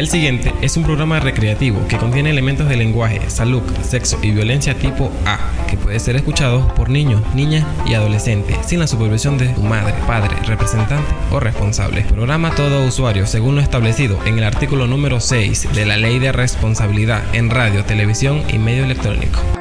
El siguiente es un programa recreativo que contiene elementos de lenguaje, salud, sexo y violencia tipo A, que puede ser escuchado por niños, niñas y adolescentes sin la supervisión de tu madre, padre, representante o responsable. Programa todo usuario según lo establecido en el artículo número 6 de la Ley de Responsabilidad en Radio, Televisión y Medio Electrónico.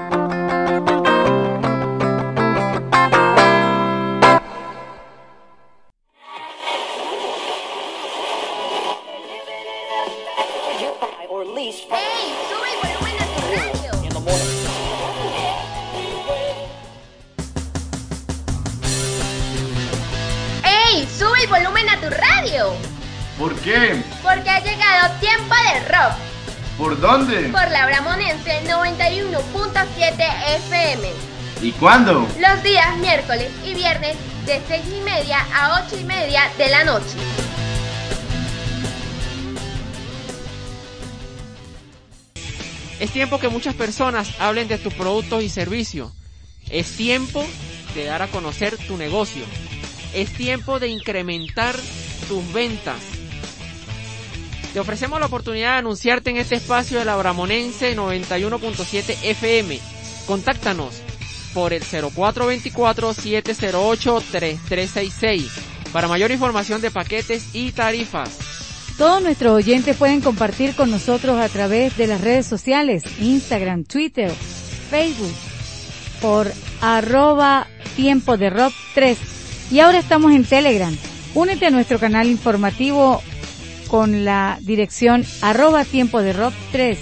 Cuándo? Los días miércoles y viernes de 6 y media a 8 y media de la noche. Es tiempo que muchas personas hablen de tus productos y servicios. Es tiempo de dar a conocer tu negocio. Es tiempo de incrementar tus ventas te ofrecemos la oportunidad de anunciarte en este espacio de la Bramonense 91.7 FM. Contáctanos por el 0424-708-3366 para mayor información de paquetes y tarifas. Todos nuestros oyentes pueden compartir con nosotros a través de las redes sociales, Instagram, Twitter, Facebook, por arroba tiempo de rock 3. Y ahora estamos en Telegram. Únete a nuestro canal informativo con la dirección arroba tiempo de rock 3.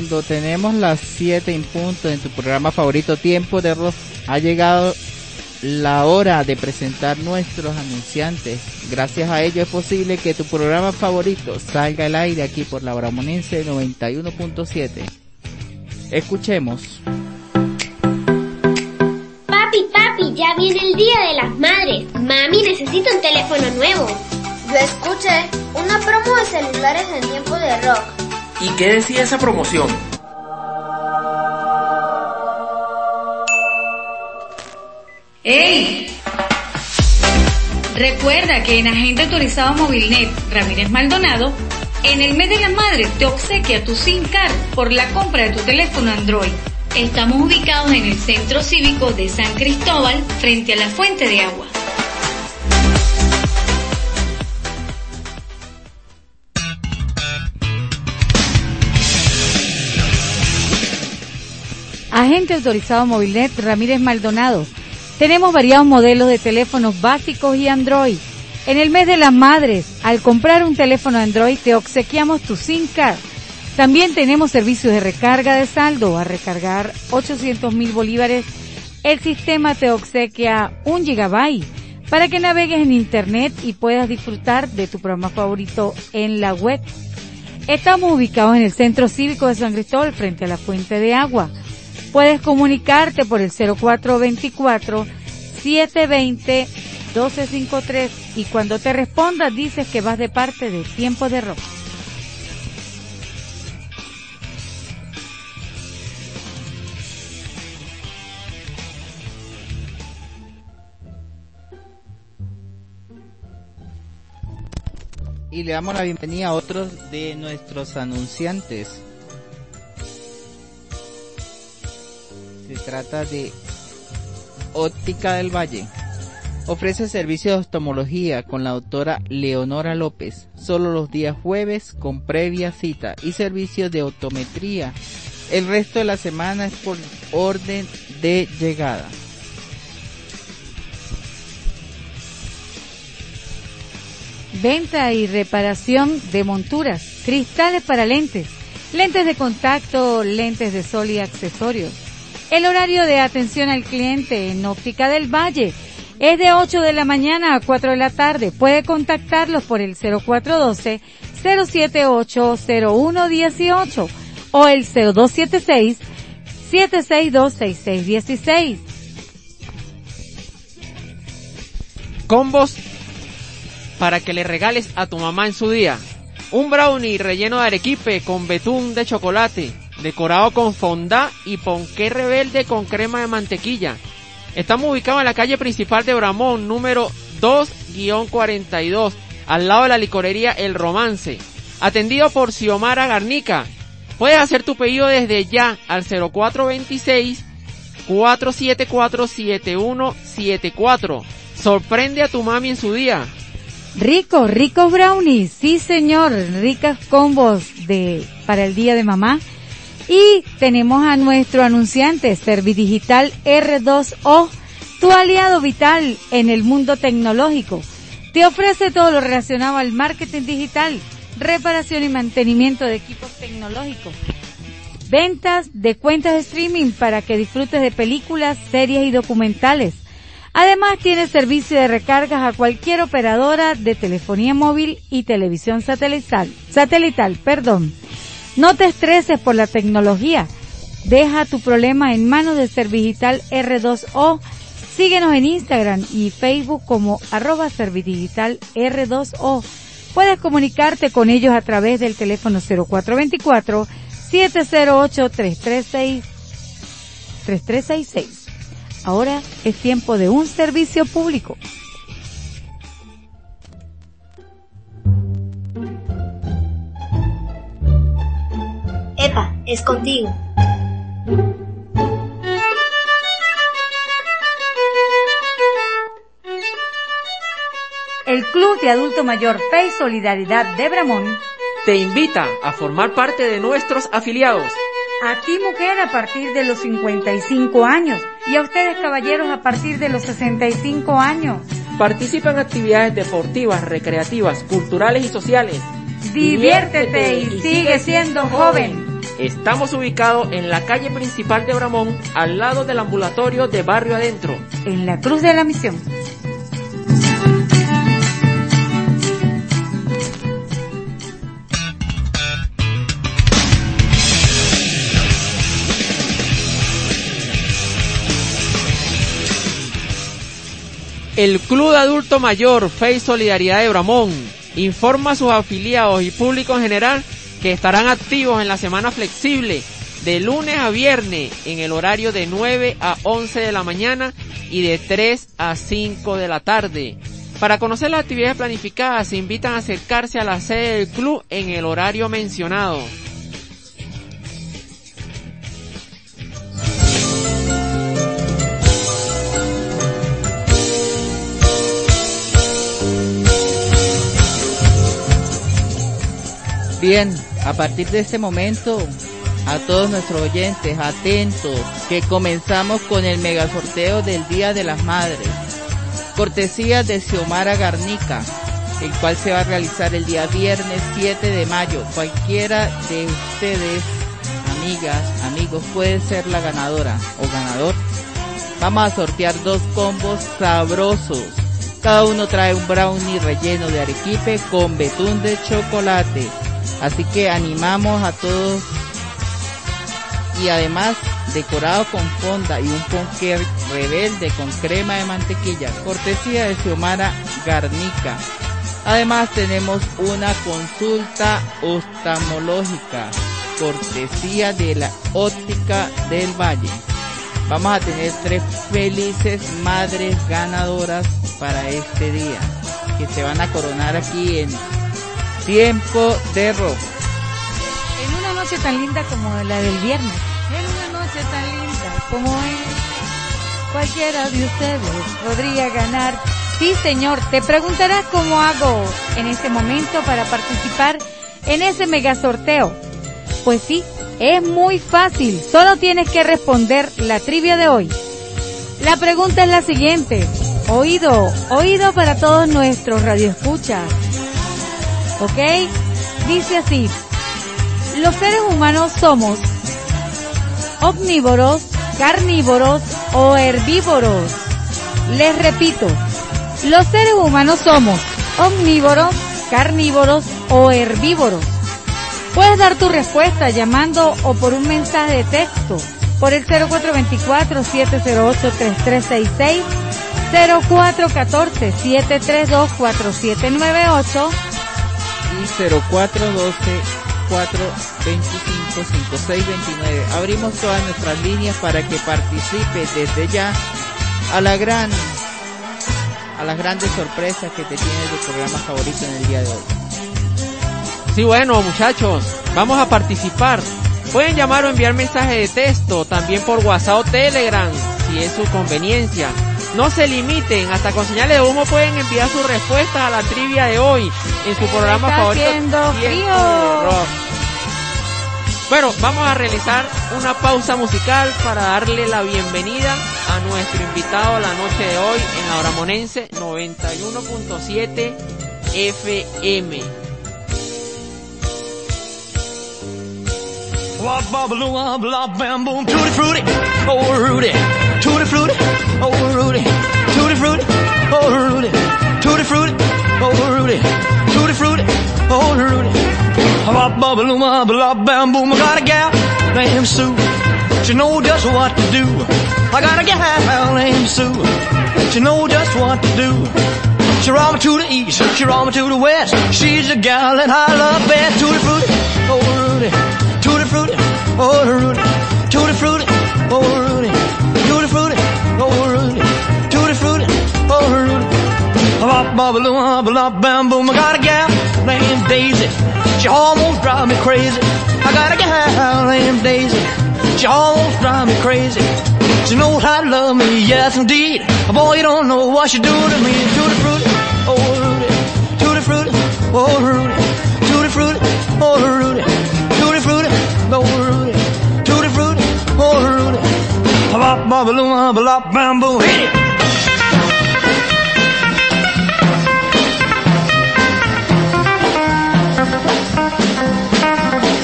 Cuando tenemos las 7 en punto en tu programa favorito Tiempo de Rock, ha llegado la hora de presentar nuestros anunciantes. Gracias a ello es posible que tu programa favorito salga al aire aquí por la Bramonense 91.7. Escuchemos. Papi, papi, ya viene el Día de las Madres. Mami, necesito un teléfono nuevo. Yo escuché una promo de celulares en tiempo de rock ¿Y qué decía esa promoción? ¡Ey! Recuerda que en Agente Autorizado Movilnet Ramírez Maldonado, en el mes de la madre te obsequia tu SIM card por la compra de tu teléfono Android. Estamos ubicados en el Centro Cívico de San Cristóbal, frente a la fuente de agua. Agente autorizado Movilnet Ramírez Maldonado. Tenemos variados modelos de teléfonos básicos y Android. En el mes de las madres, al comprar un teléfono Android te obsequiamos tu SIM card. También tenemos servicios de recarga de saldo. A recargar 800 mil bolívares, el sistema te obsequia un gigabyte para que navegues en internet y puedas disfrutar de tu programa favorito en la web. Estamos ubicados en el Centro Cívico de San Cristóbal frente a la Fuente de Agua. Puedes comunicarte por el 0424-720-1253 y cuando te respondas dices que vas de parte de Tiempo de Rock. Y le damos la bienvenida a otros de nuestros anunciantes. Se trata de Óptica del Valle. Ofrece servicio de oftalmología con la doctora Leonora López, solo los días jueves con previa cita y servicio de optometría. El resto de la semana es por orden de llegada. Venta y reparación de monturas, cristales para lentes, lentes de contacto, lentes de sol y accesorios el horario de atención al cliente en Óptica del Valle es de 8 de la mañana a 4 de la tarde. Puede contactarlos por el 0412-078-0118 o el 0276-762-6616. combos para que le regales a tu mamá en su día. Un brownie relleno de arequipe con betún de chocolate, decorado con fondá y ponqué rebelde con crema de mantequilla. Estamos ubicados en la calle principal de Bramón, número 2-42, al lado de la licorería El Romance. Atendido por Xiomara Garnica. Puedes hacer tu pedido desde ya al 0426 474 7174. Sorprende a tu mami en su día. Rico, ricos brownies, sí señor, ricas combos de para el día de mamá. Y tenemos a nuestro anunciante Servidigital R2O, tu aliado vital en el mundo tecnológico. Te ofrece todo lo relacionado al marketing digital, reparación y mantenimiento de equipos tecnológicos, ventas de cuentas de streaming para que disfrutes de películas, series y documentales Además tiene servicio de recargas a cualquier operadora de telefonía móvil y televisión satelital. Satelital, perdón. No te estreses por la tecnología. Deja tu problema en manos de Servidigital R2O. Síguenos en Instagram y Facebook como arroba Servidigital R2O. Puedes comunicarte con ellos a través del teléfono 0424 708 336 3366. Ahora es tiempo de un servicio público. Epa, es contigo. El Club de Adulto Mayor Fe y Solidaridad de Bramón te invita a formar parte de nuestros afiliados a ti mujer a partir de los 55 años y a ustedes caballeros a partir de los 65 años. Participa en actividades deportivas, recreativas, culturales y sociales. Diviértete y sigue siendo joven. Estamos ubicados en la calle principal de Bramón, al lado del ambulatorio de Barrio Adentro. En la Cruz de la Misión. El Club de Adulto Mayor Fe y Solidaridad de Bramón informa a sus afiliados y público en general que estarán activos en la semana flexible de lunes a viernes en el horario de 9 a 11 de la mañana y de 3 a 5 de la tarde. Para conocer las actividades planificadas se invitan a acercarse a la sede del club en el horario mencionado. Bien, a partir de este momento, a todos nuestros oyentes, atentos, que comenzamos con el mega sorteo del Día de las Madres. Cortesía de Xiomara Garnica, el cual se va a realizar el día viernes 7 de mayo. Cualquiera de ustedes, amigas, amigos, puede ser la ganadora o ganador. Vamos a sortear dos combos sabrosos. Cada uno trae un brownie relleno de arequipe con betún de chocolate Así que animamos a todos y además decorado con fonda y un ponqué rebelde con crema de mantequilla, cortesía de Xiomara Garnica. Además tenemos una consulta oftalmológica, cortesía de la óptica del Valle. Vamos a tener tres felices madres ganadoras para este día, que se van a coronar aquí en Tiempo de rock. En una noche tan linda como la del viernes. En una noche tan linda como es. Cualquiera de ustedes podría ganar. Sí, señor. Te preguntarás cómo hago en este momento para participar en ese mega sorteo. Pues sí, es muy fácil. Solo tienes que responder la trivia de hoy. La pregunta es la siguiente. Oído, oído para todos nuestros radioescuchas ¿ok? Dice así, los seres humanos somos omnívoros, carnívoros o herbívoros. Les repito, los seres humanos somos omnívoros, carnívoros o herbívoros. Puedes dar tu respuesta llamando o por un mensaje de texto por el 0424-708-3366 0414-732-4798 y 0412 425 5629. Abrimos todas nuestras líneas para que participe desde ya a la gran a las grandes sorpresas que te tiene tu programa favorito en el día de hoy. Sí, bueno, muchachos, vamos a participar. Pueden llamar o enviar mensaje de texto, también por WhatsApp o Telegram, si es su conveniencia. No se limiten, hasta con señales de humo pueden enviar sus respuestas a la trivia de hoy en su programa Está favorito. frío. Rock. Bueno, vamos a realizar una pausa musical para darle la bienvenida a nuestro invitado la noche de hoy en la Oramonense 91.7 FM. Wop bubble wop lop bam boom tutti frutti oh Rudy tutti frutti oh Rudy tutti frutti oh Rudy tutti frutti oh Rudy tutti frutti oh Rudy Wop bubble wop lop bam boom I got a gal named Sue she know just what to do I got a gal named Sue she know just what to do she roll me to the east, she roll me to the west. She's the gal that I love best. Tutti frutti, oh Rudy. Tutti frutti, oh Rudy. Tutti frutti, oh Rudy. Bop, bop, bop, bop, bam, boom. I got a gal named Daisy. She almost drive me crazy. I got a gal named Daisy. She almost drive me crazy. She knows how to love me, yes indeed. Boy, you don't know what she do to me. Tutti frutti, oh Rudy. Tutti frutti, oh Rudy. Tutti frutti, oh Rudy. Tutti frutti, oh Rudy. Tutti frutti, oh Rudy. Bop, bop, bop, bop, bam, boom. Hit it.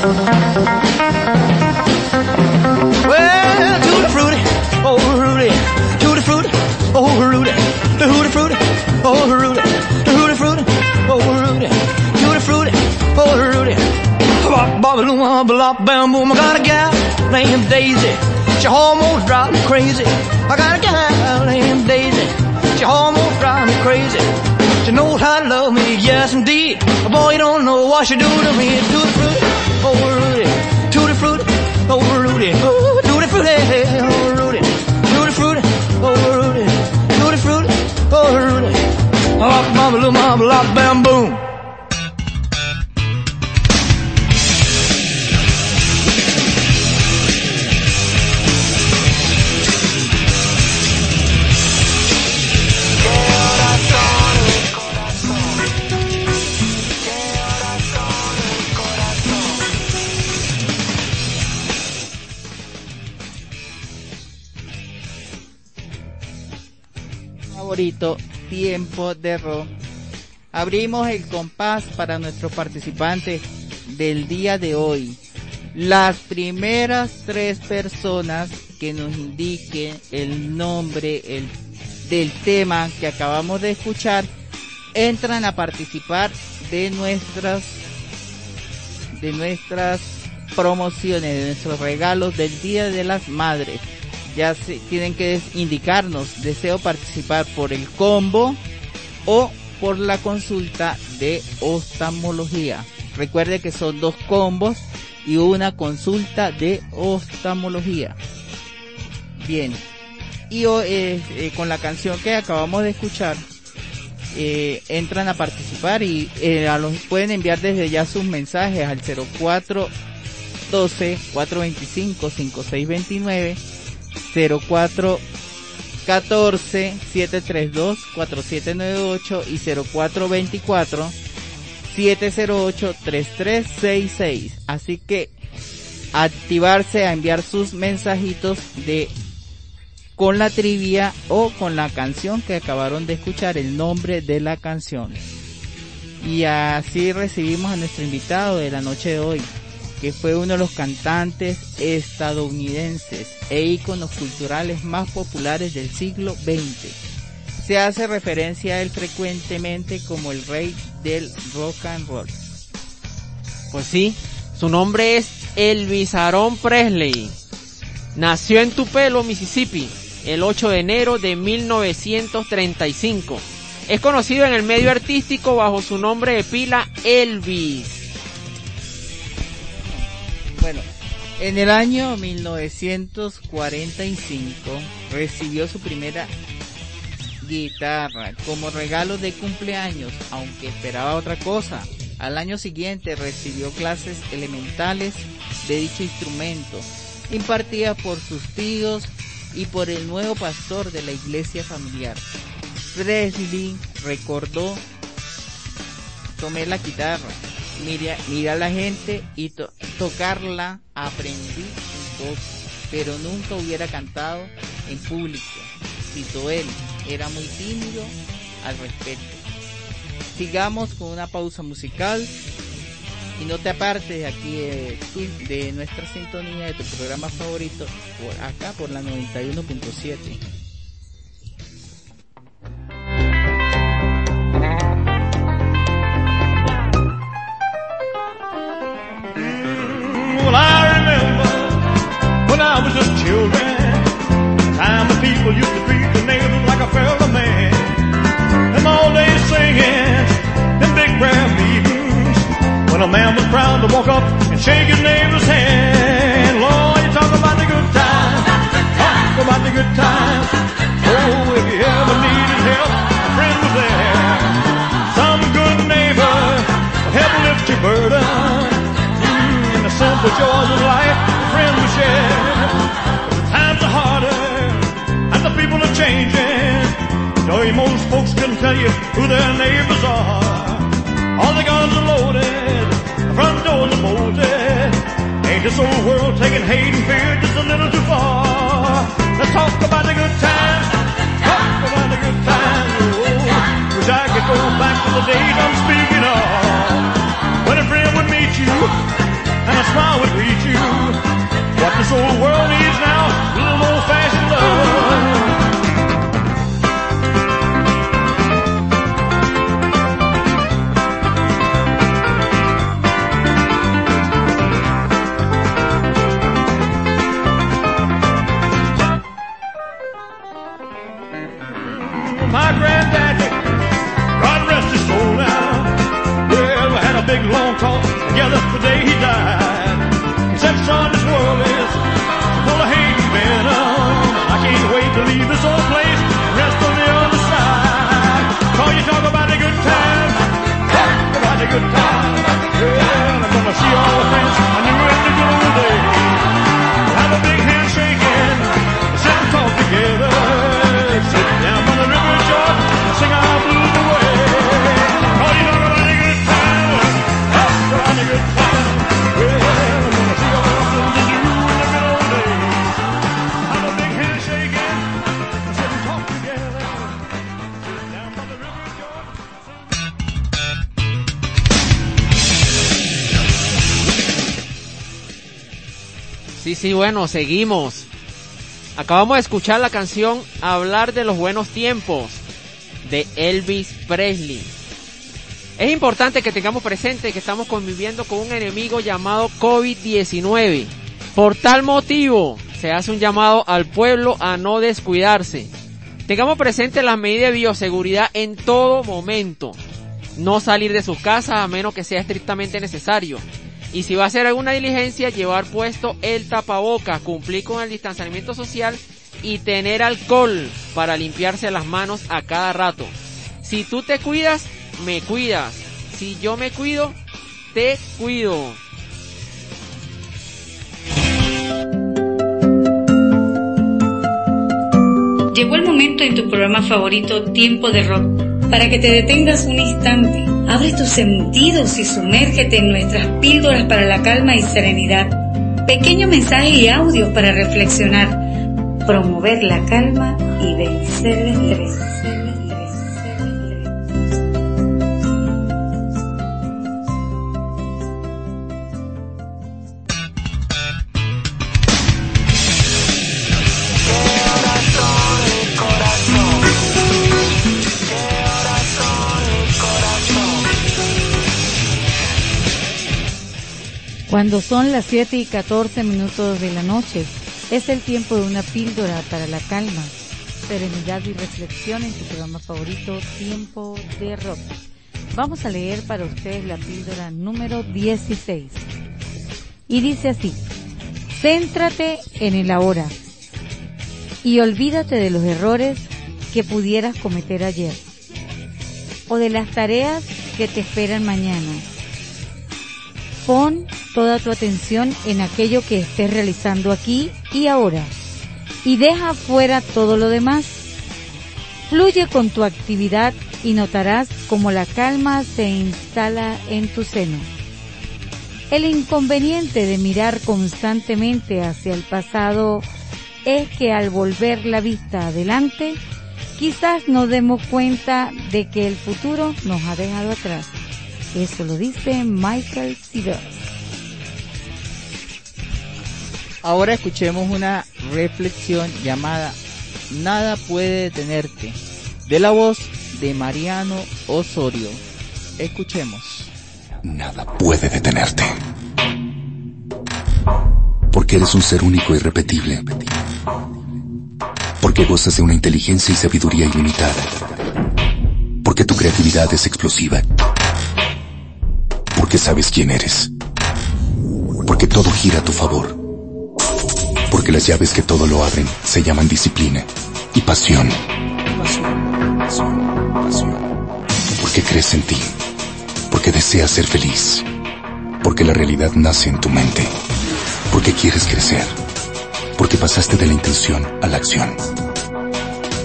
Well, tutti frutti, oh Rudy, tutti frutti, oh Rudy, tutti frutti, oh Rudy, tutti frutti, oh Rudy, tutti frutti, oh Rudy. I got a gal named Daisy. She almost drives me crazy. I got a gal named Daisy. She almost drives me crazy. She knows how to love me, yes indeed. Boy, you don't know what she do to me. Tutti frutti, oh Rudy, tutti frutti, oh Rudy, oh tutti frutti, oh Rudy, tutti frutti, oh Rudy, tutti frutti, oh Rudy. Oh, mama, little mama, lock, bam, boom. Tiempo de rock. Abrimos el compás para nuestros participantes del día de hoy. Las primeras tres personas que nos indiquen el nombre el, del tema que acabamos de escuchar entran a participar de nuestras de nuestras promociones, de nuestros regalos del Día de las Madres ya tienen que indicarnos deseo participar por el combo o por la consulta de oftalmología. Recuerde que son dos combos y una consulta de oftalmología. Bien. Y eh, eh, con la canción que acabamos de escuchar, eh, entran a participar y los, pueden enviar desde ya sus mensajes al 0412 425 5629 04 14 732 4798 y 0424 708 3366. Así que activarse a enviar sus mensajitos de con la trivia o con la canción que acabaron de escuchar, el nombre de la canción. Y así recibimos a nuestro invitado de la noche de hoy, que fue uno de los cantantes estadounidenses e íconos culturales más populares del siglo XX. Se hace referencia a él frecuentemente como el rey del rock and roll. Pues sí, su nombre es Elvis Aaron Presley. Nació en Tupelo, Mississippi, el 8 de enero de 1935. Es conocido en el medio artístico bajo su nombre de pila Elvis. Bueno, en el año 1945 recibió su primera guitarra como regalo de cumpleaños, aunque esperaba otra cosa. Al año siguiente recibió clases elementales de dicho instrumento, impartida por sus tíos y por el nuevo pastor de la iglesia familiar. Presley recordó, tomé la guitarra, miré, a la gente y tocarla aprendí un poco, pero nunca hubiera cantado en público. Citó él, era muy tímido al respecto. Sigamos con una pausa musical y no te apartes aquí de, de nuestra sintonía de tu programa favorito por acá por la 91.7. Time people used to treat neighbors like a fellow man. Them singing, them big meetings. When a man was proud to walk up and shake his neighbor's hand. Lord, you talk about the good times. Talk about the good times. Oh, if you ever needed help, a friend was there. Some good neighbor help lift your burden. Mm, and the simple joys of life, a friend share people are changing. Joey, most folks can tell you who their neighbors are. All the guns are loaded, the front doors are bolted. Ain't this old world taking hate and fear just a little too far? Let's talk about the good times. Talk about the good times. Oh, wish I could go back to the days I'm speaking of. When a friend would meet you and a smile would greet you. What this old world needs now, a little old-fashioned love. day he died. Sí, bueno, seguimos. Acabamos de escuchar la canción Hablar de los buenos tiempos de Elvis Presley. Es importante que tengamos presente que estamos conviviendo con un enemigo llamado COVID-19. Por tal motivo, se hace un llamado al pueblo a no descuidarse. Tengamos presente las medidas de bioseguridad en todo momento. No salir de sus casas a menos que sea estrictamente necesario. Y si va a hacer alguna diligencia, llevar puesto el tapaboca, cumplir con el distanciamiento social y tener alcohol para limpiarse las manos a cada rato. Si tú te cuidas, me cuidas. Si yo me cuido, te cuido. Llegó el momento en tu programa favorito, Tiempo de Rock, para que te detengas un instante Abre tus sentidos y sumérgete en nuestras píldoras para la calma y serenidad. Pequeño mensaje y audio para reflexionar, promover la calma y vencer el estrés. Cuando son las 7 y 14 minutos de la noche, Es el tiempo de una píldora para la calma, serenidad y reflexión en tu programa favorito, Tiempo de Rock. Vamos a leer para ustedes la píldora número 16. Y dice así, céntrate en el ahora y olvídate de los errores que pudieras cometer ayer o de las tareas que te esperan mañana. Pon toda tu atención en aquello que estés realizando aquí y ahora y deja fuera todo lo demás. Fluye con tu actividad y notarás cómo la calma se instala en tu seno. El inconveniente de mirar constantemente hacia el pasado es que al volver la vista adelante, quizás nos demos cuenta de que el futuro nos ha dejado atrás. Eso lo dice Michael Sievers. Ahora escuchemos una reflexión llamada Nada puede detenerte, de la voz de Mariano Osorio. Escuchemos. Nada puede detenerte. Porque eres un ser único y irrepetible. Porque gozas de una inteligencia y sabiduría ilimitada. Porque tu creatividad es explosiva. Sabes quién eres. Porque todo gira a tu favor. Porque las llaves que todo lo abren se llaman disciplina y pasión. Porque crees en ti. Porque deseas ser feliz. Porque la realidad nace en tu mente. Porque quieres crecer. Porque pasaste de la intención a la acción.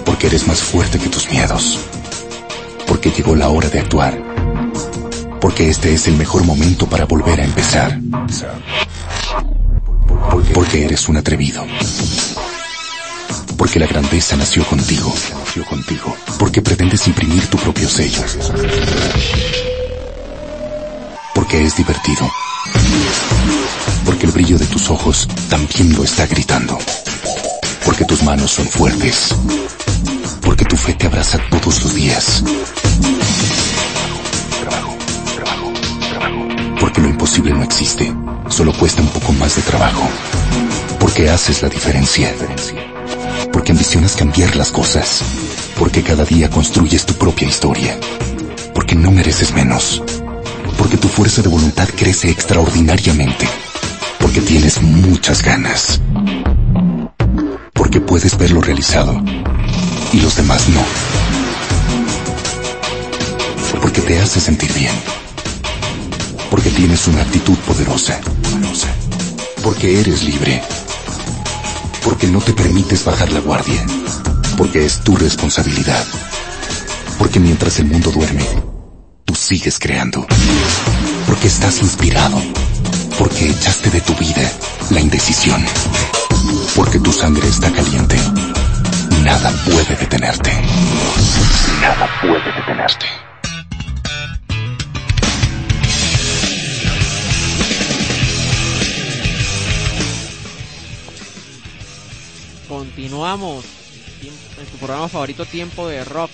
Porque eres más fuerte que tus miedos. Porque llegó la hora de actuar. Porque este es el mejor momento para volver a empezar. Porque eres un atrevido. Porque la grandeza nació contigo. Porque pretendes imprimir tu propio sello. Porque es divertido. Porque el brillo de tus ojos también lo está gritando. Porque tus manos son fuertes. Porque tu fe te abraza todos los días. Porque lo imposible no existe. Solo cuesta un poco más de trabajo. Porque haces la diferencia. Porque ambicionas cambiar las cosas. Porque cada día construyes tu propia historia. Porque no mereces menos. Porque tu fuerza de voluntad crece extraordinariamente. Porque tienes muchas ganas. Porque puedes verlo realizado. Y los demás no. Porque te hace sentir bien. Porque tienes una actitud poderosa. Porque eres libre. Porque no te permites bajar la guardia. Porque es tu responsabilidad. Porque mientras el mundo duerme, tú sigues creando. Porque estás inspirado. Porque echaste de tu vida la indecisión. Porque tu sangre está caliente. Nada puede detenerte. Nada puede detenerte. Continuamos en tu programa favorito Tiempo de Rock.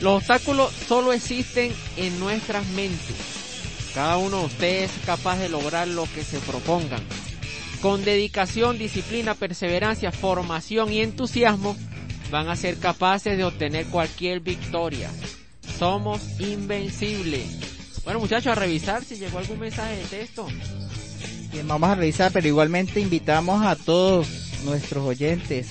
Los obstáculos solo existen en nuestras mentes. Cada uno de ustedes es capaz de lograr lo que se propongan. Con dedicación, disciplina, perseverancia, formación y entusiasmo, van a ser capaces de obtener cualquier victoria. Somos invencibles. Bueno muchachos, a revisar si llegó algún mensaje de texto. Bien, vamos a revisar, pero igualmente invitamos a todos nuestros oyentes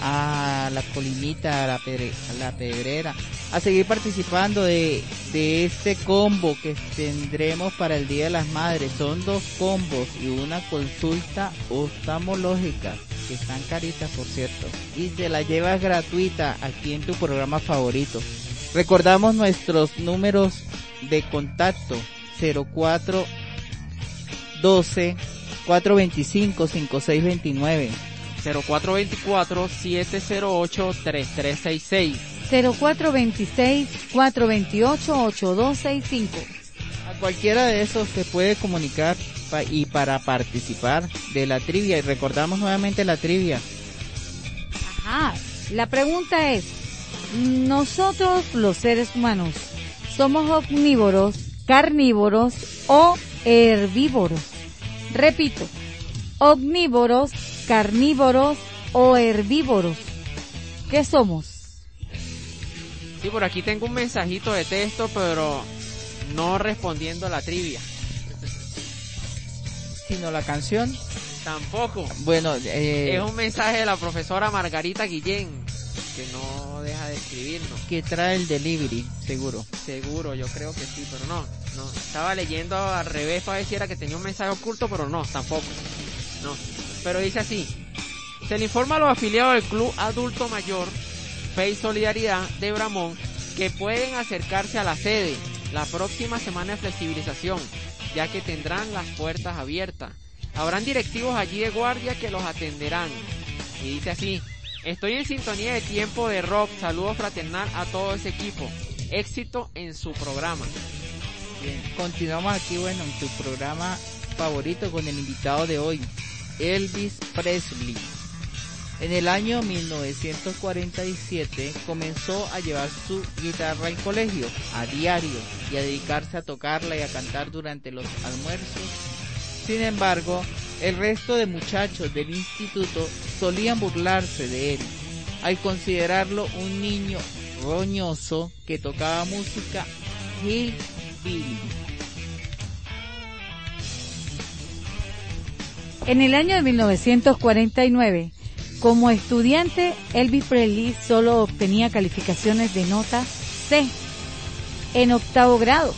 a la colinita, a la, pedre, a la pedrera, a seguir participando de, de este combo que tendremos para el Día de las Madres. Son dos combos y una consulta oftalmológica, que están caritas por cierto, y se la llevas gratuita aquí en tu programa favorito. Recordamos nuestros números de contacto 04 12 425 5629 0424-708-3366. 0426-428-8265. A cualquiera de esos se puede comunicar pa y para participar de la trivia. Y recordamos nuevamente la trivia. Ajá. La pregunta es, nosotros los seres humanos, ¿somos omnívoros, carnívoros o herbívoros? Repito, omnívoros, carnívoros o herbívoros. ¿Qué somos? Sí, por aquí tengo un mensajito de texto, pero no respondiendo a la trivia. Sino la canción. Tampoco. Bueno, eh, es un mensaje de la profesora Margarita Guillén, que no deja de escribirnos. Que trae el delivery, seguro. Seguro, yo creo que sí, pero no. no. Estaba leyendo al revés para ver si era que tenía un mensaje oculto, pero no, tampoco. No. Pero dice así. Se le informa a los afiliados del Club Adulto Mayor Fe y Solidaridad de Bramón que pueden acercarse a la sede la próxima semana de flexibilización, ya que tendrán las puertas abiertas. Habrán directivos allí de guardia que los atenderán. Y dice así, estoy en sintonía de tiempo de rock, saludo fraternal a todo ese equipo. Éxito en su programa. Bien, continuamos aquí, bueno, en tu programa favorito con el invitado de hoy, Elvis Presley. En el año 1947 comenzó a llevar su guitarra al colegio a diario y a dedicarse a tocarla y a cantar durante los almuerzos. Sin embargo, el resto de muchachos del instituto solían burlarse de él al considerarlo un niño roñoso que tocaba música hillbilly. En el año de 1949, como estudiante, Elvis Presley solo obtenía calificaciones de nota C en octavo grado.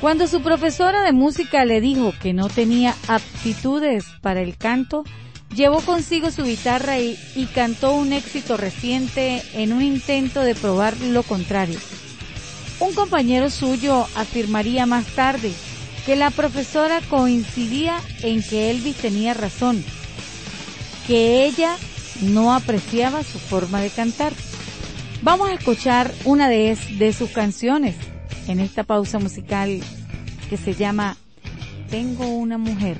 Cuando su profesora de música le dijo que no tenía aptitudes para el canto, llevó consigo su guitarra y, cantó un éxito reciente en un intento de probar lo contrario. Un compañero suyo afirmaría más tarde que la profesora coincidía en que Elvis tenía razón que ella no apreciaba su forma de cantar. Vamos a escuchar una de, de sus canciones en esta pausa musical que se llama Tengo una mujer.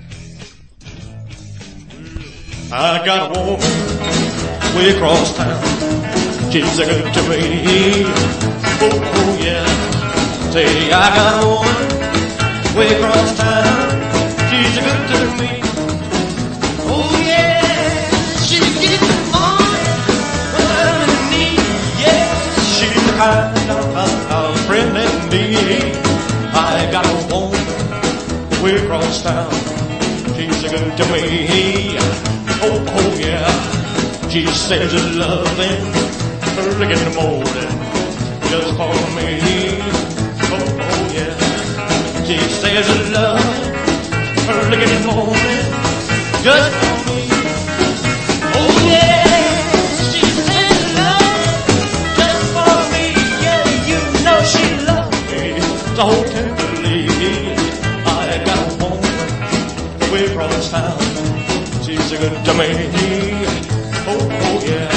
I got a woman way across town. She's a good to me. Oh, oh yeah. Say, I got a woman way across town. She's a good to me. Oh yeah. She gives me money when I'm in need. Yeah. She's the way across town. She's a good to me. Oh, oh yeah. She says her loving early in the morning just for me. Oh, oh yeah. She says her loving early in the morning just for me. Oh yes. She said love. Just for me. yeah. You know she says She's a good to me. Oh, oh yeah.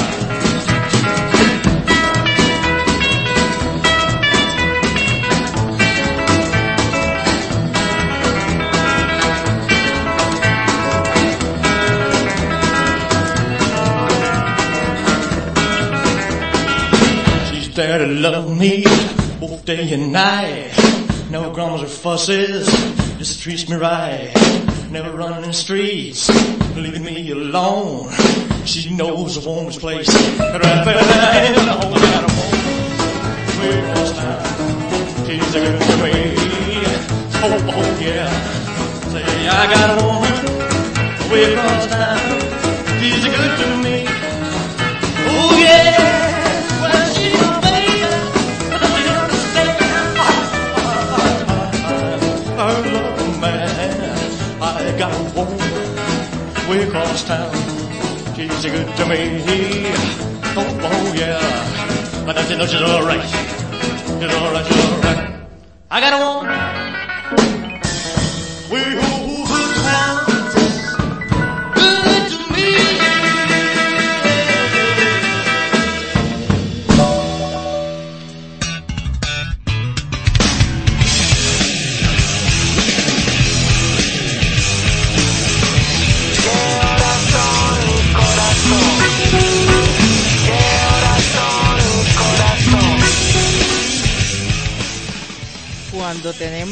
She's there to love me both day and night. No grumbles or fusses, just treats me right. Never running in the streets, leaving me alone. She knows a woman's place. Right there, I know that a woman way across town. She's a good me. Oh, oh yeah. Say I got a woman way across town. She's a good to me. Oh yeah. Way across town. She's a good to me. Oh, oh yeah. But I know she's alright. She's alright, she's alright. I got a woman way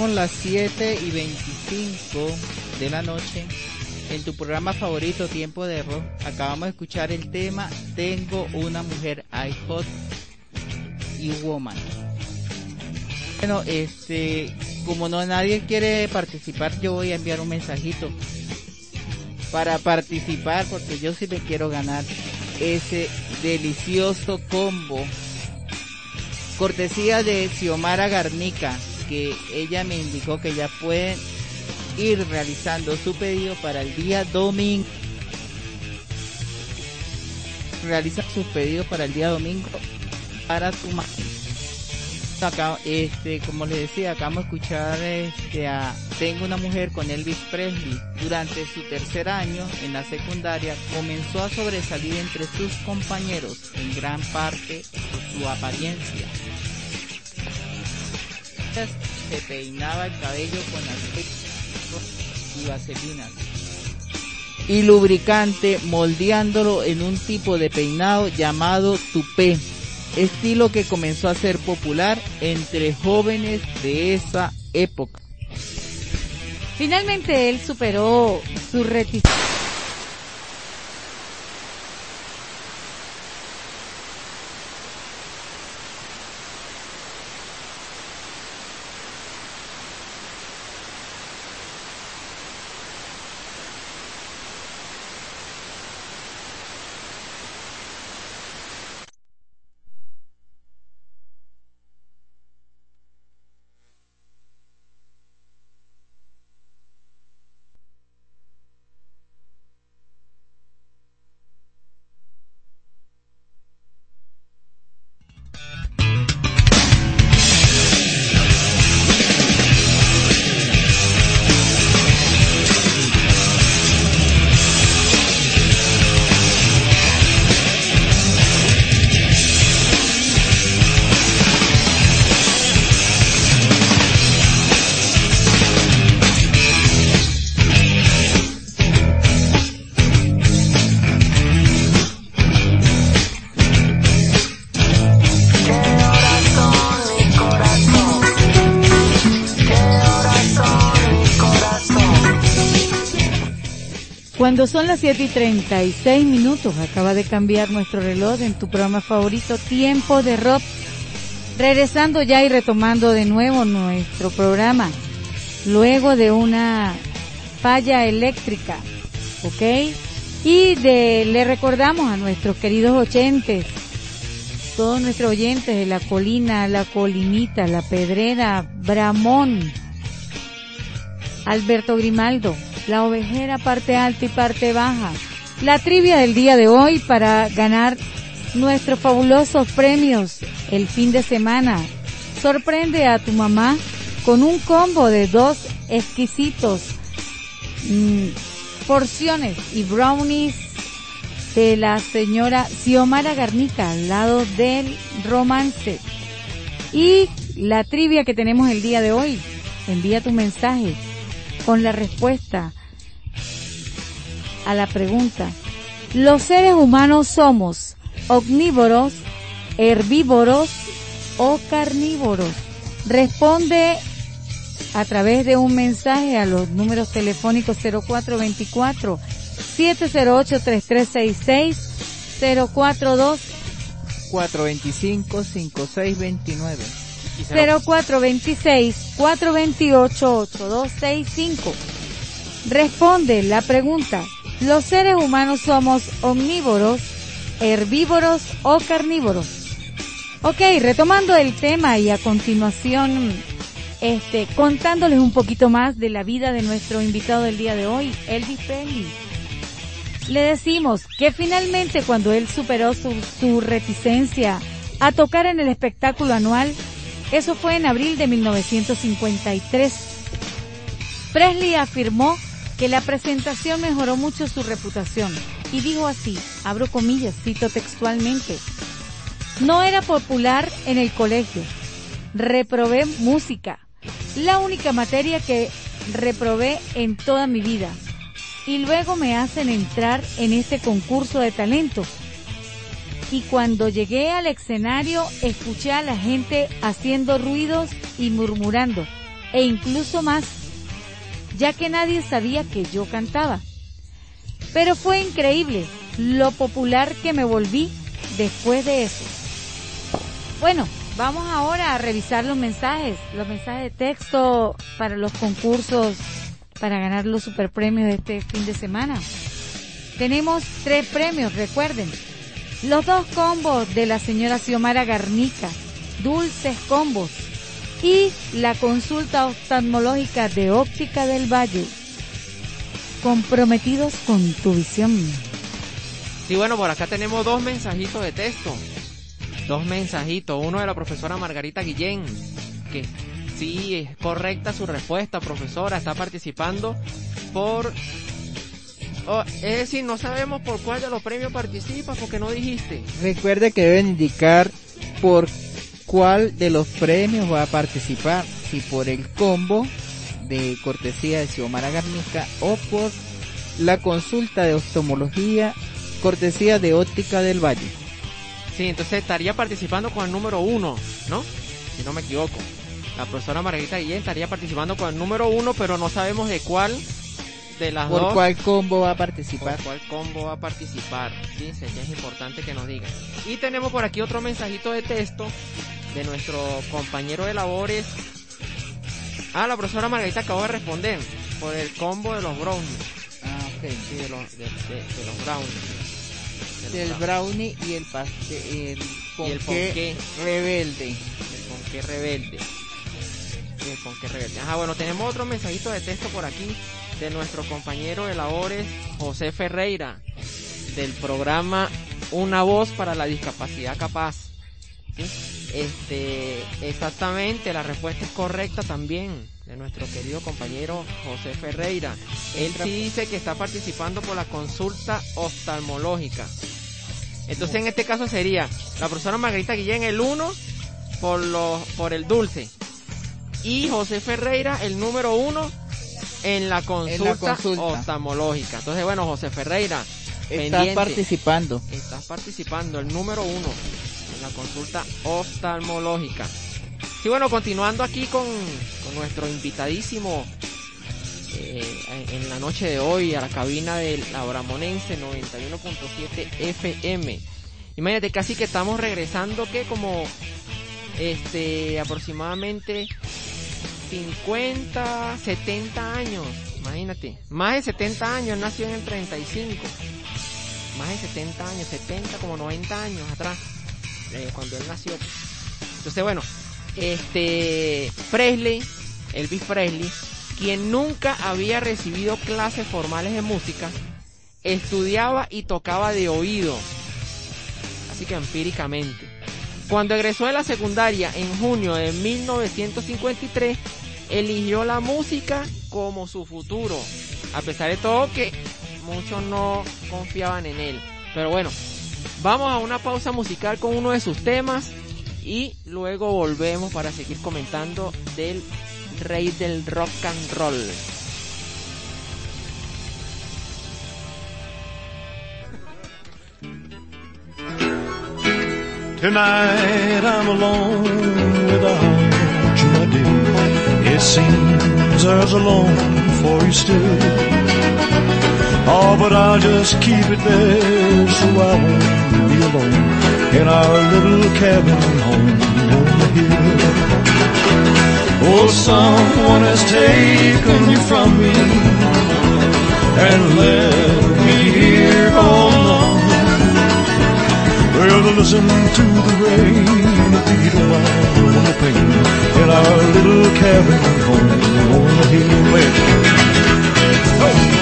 las 7 y 25 de la noche, en tu programa favorito Tiempo de Rock. Acabamos de escuchar el tema Tengo una mujer I Hot y Woman. Bueno, este, como no nadie quiere participar, yo voy a enviar un mensajito para participar porque yo sí me quiero ganar ese delicioso combo. Cortesía de Xiomara Garnica, que ella me indicó que ya pueden ir realizando su pedido para el día domingo. Realiza sus pedidos para el día domingo para tu máquina. Acá, este, como les decía, acabamos de escuchar este, a Tengo una mujer con Elvis Presley. Durante su tercer año en la secundaria comenzó a sobresalir entre sus compañeros, en gran parte por su apariencia. Se peinaba el cabello con aceite y vaselinas y lubricante moldeándolo en un tipo de peinado llamado tupé estilo que comenzó a ser popular entre jóvenes de esa época. Finalmente él superó su reticencia Cuando son las 7 y 36 minutos, acaba de cambiar nuestro reloj en tu programa favorito, Tiempo de Rock. Regresando ya y retomando de nuevo nuestro programa, luego de una falla eléctrica, ¿ok? Y de, le recordamos a nuestros queridos oyentes, todos nuestros oyentes de la colina, la colinita, la pedrera, Bramón, Alberto Grimaldo, la ovejera parte alta y parte baja. La trivia del día de hoy para ganar nuestros fabulosos premios el fin de semana. Sorprende a tu mamá con un combo de dos exquisitos mm, porciones y brownies de la señora Xiomara Garnica al lado del romance. Y la trivia que tenemos el día de hoy. Envía tu mensaje con la respuesta a la pregunta, ¿los seres humanos somos omnívoros, herbívoros o carnívoros? Responde a través de un mensaje a los números telefónicos 0424 708 3366 042 425 5629 0426 428 8265 Responde la pregunta los seres humanos somos omnívoros, herbívoros o carnívoros. Ok, retomando el tema y a continuación, este, contándoles un poquito más de la vida de nuestro invitado del día de hoy, Elvis Presley. Le decimos que finalmente cuando él superó su, su reticencia a tocar en el espectáculo anual, eso fue en abril de 1953, Presley afirmó que la presentación mejoró mucho su reputación y dijo así, abro comillas, cito textualmente, no era popular en el colegio, reprobé música, la única materia que reprobé en toda mi vida. Y luego me hacen entrar en este concurso de talento. Y cuando llegué al escenario escuché a la gente haciendo ruidos y murmurando, e incluso más ya que nadie sabía que yo cantaba. Pero fue increíble lo popular que me volví después de eso. Bueno, vamos ahora a revisar los mensajes, los mensajes de texto para los concursos para ganar los superpremios de este fin de semana. Tenemos tres premios, recuerden. Los dos combos de la señora Xiomara Garnica, dulces combos, y la consulta oftalmológica de óptica del Valle. Comprometidos con tu visión. Sí, bueno, por acá tenemos dos mensajitos de texto. Dos mensajitos. Uno de la profesora Margarita Guillén, que sí es correcta su respuesta, profesora. Está participando por. Oh, es decir, no sabemos por cuál de los premios participa porque no dijiste. Recuerde que deben indicar por cuál de los premios va a participar. Si por el combo de cortesía de Xiomara Garnica o por la consulta de oftalmología cortesía de Óptica del Valle. Sí, entonces estaría participando con el número uno, ¿no? Si no me equivoco. La profesora Margarita Guillén estaría participando con el número uno, pero no sabemos de cuál de las ¿Por dos. cuál combo va a participar? ¿Por cuál combo va a participar? Sí, sería importante que nos digan. Y tenemos por aquí otro mensajito de texto de nuestro compañero de labores. Ah, la profesora Margarita acabó de responder por el combo de los brownies. Ah, ok. Sí, de los, de, de- de los brownies. Del brownie y el pastel, el Y el ponqué ponqué. rebelde. El ponqué rebelde. Rebelde. Ajá, bueno, tenemos otro mensajito de texto por aquí de nuestro compañero de labores, José Ferreira, del programa Una Voz para la Discapacidad Capaz. ¿Sí? Este, exactamente, la respuesta es correcta también de nuestro querido compañero José Ferreira. Él sí dice que está participando por la consulta oftalmológica. Entonces en este caso sería la profesora Margarita Guillén el 1 por, los, por el dulce y José Ferreira el número 1 en la consulta, consulta. oftalmológica. Entonces bueno, José Ferreira, Estás pendiente. participando. Estás participando, el número uno en la consulta oftalmológica. Sí, bueno, continuando aquí con, con nuestro invitadísimo eh, en, en la noche de hoy a la cabina del Abramonense 91.7 FM. Imagínate, casi que estamos regresando que como este aproximadamente 50, 70 años. Imagínate, más de 70 años, nació en el 35 más de 70 años, 70 como 90 años atrás, eh, cuando él nació. Entonces, bueno, este Presley, Elvis Presley, quien nunca había recibido clases formales de música, estudiaba y tocaba de oído, así que empíricamente. Cuando egresó de la secundaria en junio de 1953, eligió la música como su futuro, a pesar de todo que muchos no confiaban en él. Pero bueno, vamos a una pausa musical con uno de sus temas y luego volvemos para seguir comentando del rey del rock and roll. Tonight I'm alone without you, my dear. It seems as alone for you still. Oh, but I'll just keep it there so I won't be alone in our little cabin home on the hill. Oh, someone has taken you from me and left me here alone. Well, listen to the rain, the beat my lonely pain in our little cabin home. On the hill. Oh,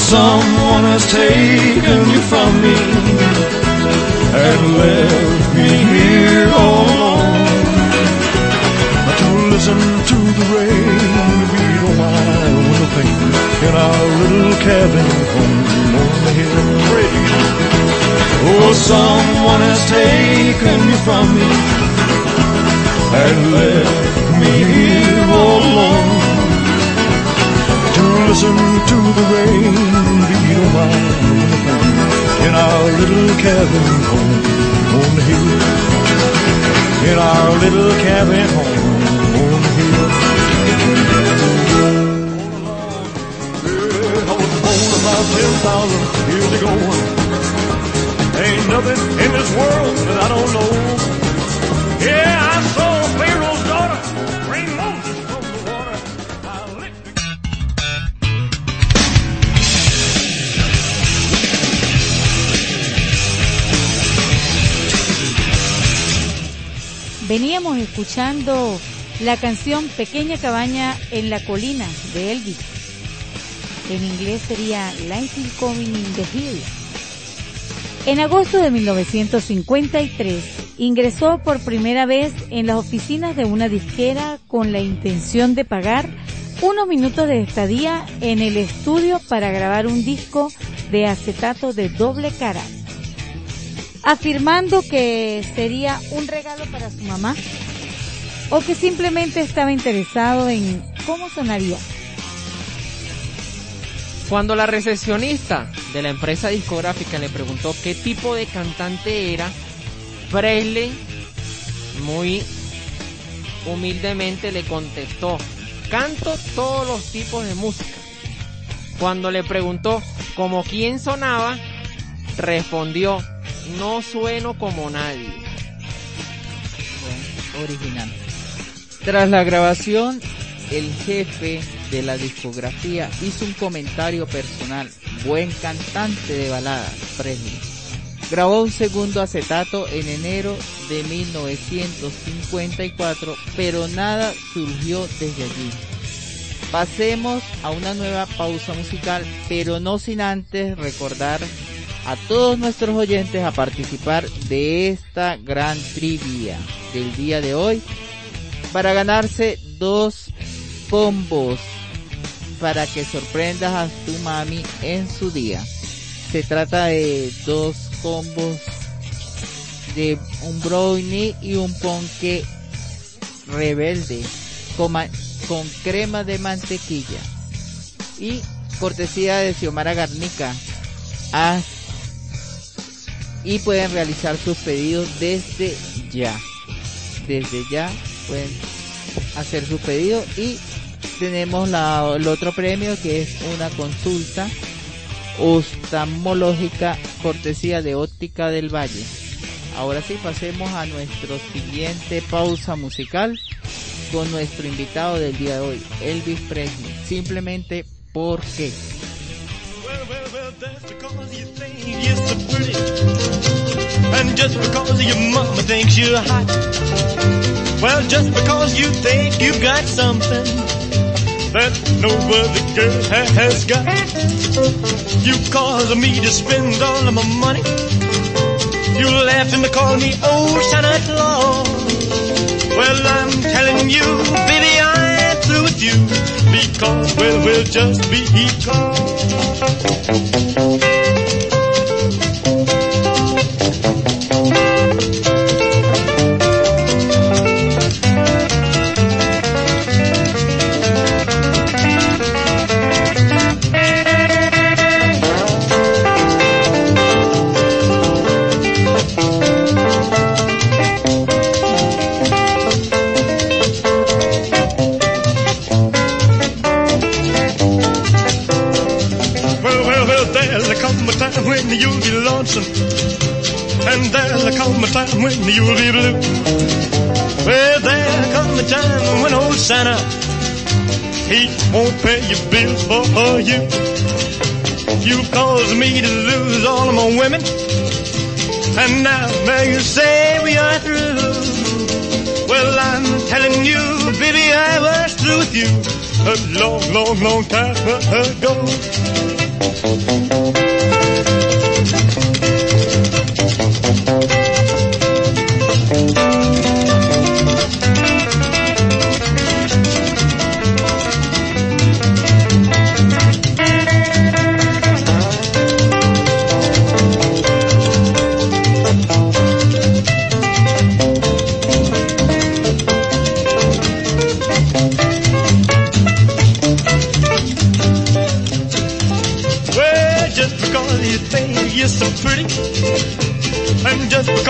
someone has taken you from me and left me here all alone. To listen to the rain beat on my window pane in our little cabin home on the hill. Oh, someone has taken you from me and left me here all alone. Listen to the rain beat on my window in our little cabin home on the hill. In our little cabin home on the hill. I was born about 10,000 years ago. Ain't nothing in this world that I don't know. Yeah, I saw Veníamos escuchando la canción Pequeña cabaña en la colina de Elvis. En inglés sería is Coming in the Hill. En agosto de 1953 ingresó por primera vez en las oficinas de una disquera con la intención de pagar unos minutos de estadía en el estudio para grabar un disco de acetato de doble cara afirmando que sería un regalo para su mamá o que simplemente estaba interesado en cómo sonaría. Cuando la recepcionista de la empresa discográfica le preguntó qué tipo de cantante era, Presley muy humildemente le contestó, canto todos los tipos de música. Cuando le preguntó como quién sonaba, respondió, no sueno como nadie. original. Tras la grabación, el jefe de la discografía hizo un comentario personal. Buen cantante de baladas, Presley. Grabó un segundo acetato en enero de 1954, pero nada surgió desde allí. Pasemos a una nueva pausa musical, pero no sin antes recordar a todos nuestros oyentes a participar de esta gran trivia del día de hoy para ganarse dos combos para que sorprendas a tu mami en su día. Se trata de dos combos de un brownie y un ponque rebelde con, con crema de mantequilla y cortesía de Xiomara Garnica. Ah, y pueden realizar sus pedidos desde ya. Desde ya pueden hacer su pedido y tenemos la, el otro premio que es una consulta oftalmológica cortesía de Óptica del Valle. Ahora sí, pasemos a nuestro siguiente pausa musical con nuestro invitado del día de hoy, Elvis Presley. Simplemente porque. You're so pretty. And just because your mama thinks you're hot. Well, just because you think you've got something that no other girl has got. You cause me to spend all of my money. You laugh and call me old Santa Claus. Well, I'm telling you, baby, I'm through with you. Because, well, well, just Well, And there'll come a time when you'll be blue. Well, there'll come a time when old Santa, he won't pay your bills for you. You caused me to lose all of my women. And now, now you say we are through. Well, I'm telling you, baby, I was through with you a long, long, long time ago.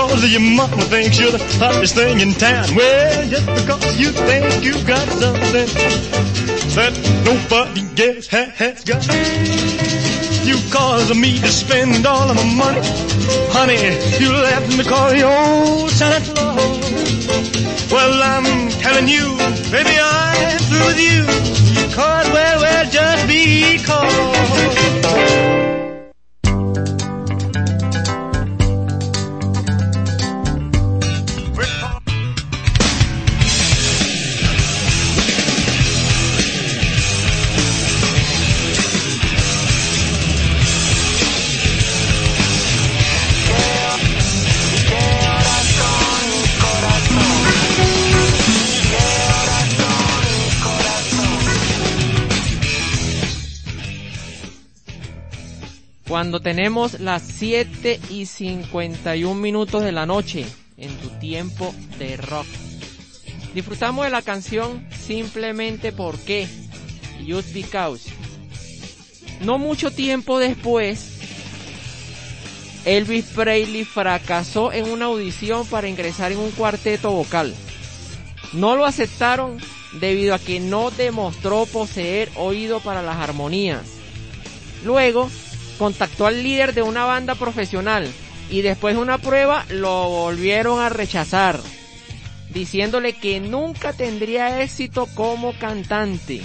Because your mama thinks you're the hottest thing in town. Well, just because you think you've got something that nobody else ha- has got. You cause me to spend all of my money. Honey, you left me call your old Santa Claus. Well, I'm telling you, baby, I'm through with you. Cause, well, well, just because. Cuando tenemos las 7 y 51 minutos de la noche en tu tiempo de rock. Disfrutamos de la canción simplemente porque Just Because. No mucho tiempo después, Elvis Presley fracasó en una audición para ingresar en un cuarteto vocal. No lo aceptaron debido a que no demostró poseer oído para las armonías. Luego, contactó al líder de una banda profesional y después de una prueba lo volvieron a rechazar, diciéndole que nunca tendría éxito como cantante.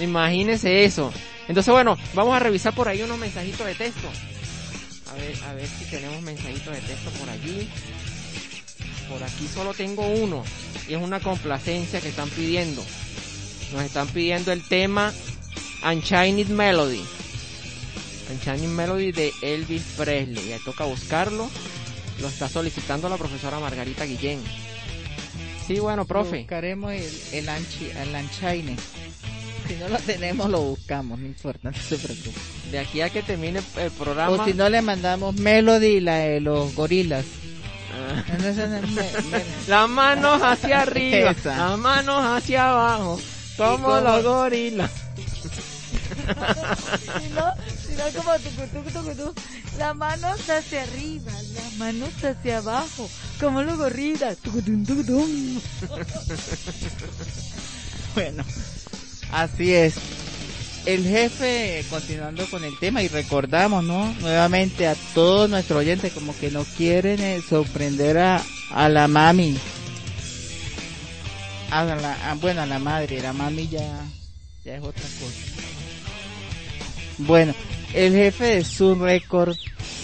Imagínense eso. Entonces, bueno, vamos a revisar por ahí unos mensajitos de texto. A ver, a ver si tenemos mensajitos de texto por allí. Por aquí solo tengo uno. Y es una complacencia que están pidiendo. Nos están pidiendo el tema Unchained Melody. Unchained Melody de Elvis Presley. Ya toca buscarlo. Lo está solicitando la profesora Margarita Guillén. Sí, bueno, profe. Buscaremos el, el, anchi, el Unchained. Si no lo tenemos, lo buscamos, no importa, no se preocupe. De aquí a que termine el programa. O si no, le mandamos Melody, la de los gorilas. Ah. Las manos hacia arriba, Esa. las manos hacia abajo, como los gorilas. Si no, no como tucu, tucu, tucu, tucu. Las manos hacia arriba, las manos hacia abajo, como los tucutum. Bueno, así es. El jefe, continuando con el tema, y recordamos, ¿no? Nuevamente a todos nuestros oyentes, como que no quieren eh, sorprender a, a la mami. A la, bueno, a la madre, la mami ya, ya es otra cosa. Bueno, el jefe de Sun Record,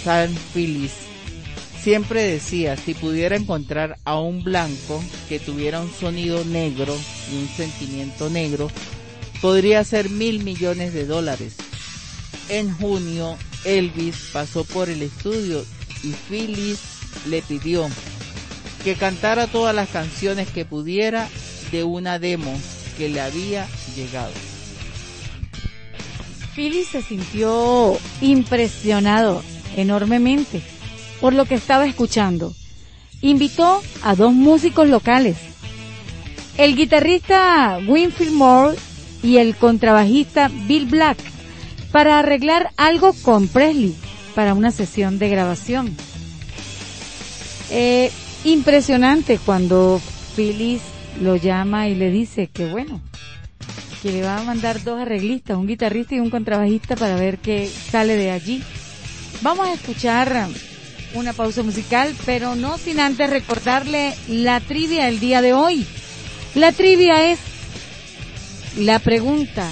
San Phillips, siempre decía, si pudiera encontrar a un blanco que tuviera un sonido negro y un sentimiento negro, podría ser mil millones de dólares. En junio, Elvis pasó por el estudio y Phyllis le pidió que cantara todas las canciones que pudiera de una demo que le había llegado. Philly se sintió impresionado enormemente por lo que estaba escuchando. Invitó a dos músicos locales, el guitarrista Winfield Moore y el contrabajista Bill Black, para arreglar algo con Presley para una sesión de grabación. Eh, impresionante cuando Phyllis lo llama y le dice que bueno, que le va a mandar dos arreglistas, un guitarrista y un contrabajista para ver qué sale de allí. Vamos a escuchar una pausa musical, pero no sin antes recordarle la trivia del día de hoy. La trivia es la pregunta,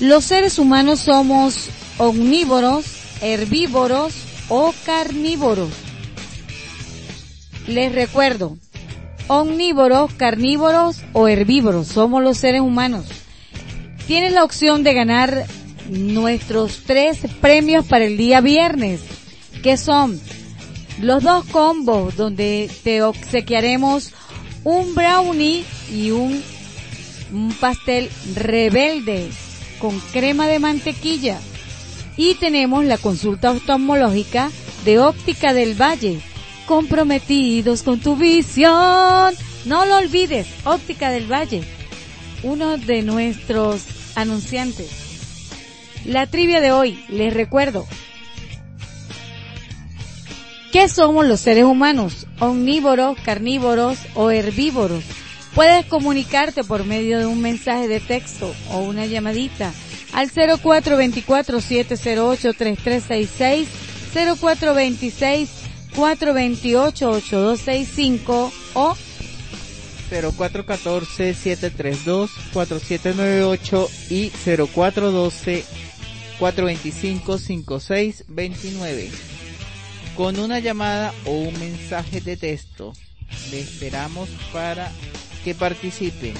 ¿los seres humanos somos omnívoros, herbívoros o carnívoros? Les recuerdo, omnívoros, carnívoros o herbívoros, somos los seres humanos. Tienes la opción de ganar nuestros tres premios para el día viernes, que son los dos combos donde te obsequiaremos un brownie y un, un pastel rebelde con crema de mantequilla. Y tenemos la consulta oftalmológica de Óptica del Valle. Comprometidos con tu visión. No lo olvides, Óptica del Valle. Uno de nuestros anunciantes. La trivia de hoy, les recuerdo. ¿Qué somos los seres humanos? ¿Omnívoros, carnívoros o herbívoros? Puedes comunicarte por medio de un mensaje de texto o una llamadita al 0424-708-3366, 0426-428-8265 o 0414-732-4798 y 0412-425-5629. Con una llamada o un mensaje de texto, le esperamos para que participe.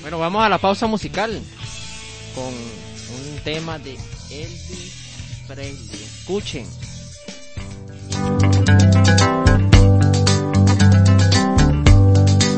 Bueno, vamos a la pausa musical con un tema de Elvis Presley. Escuchen.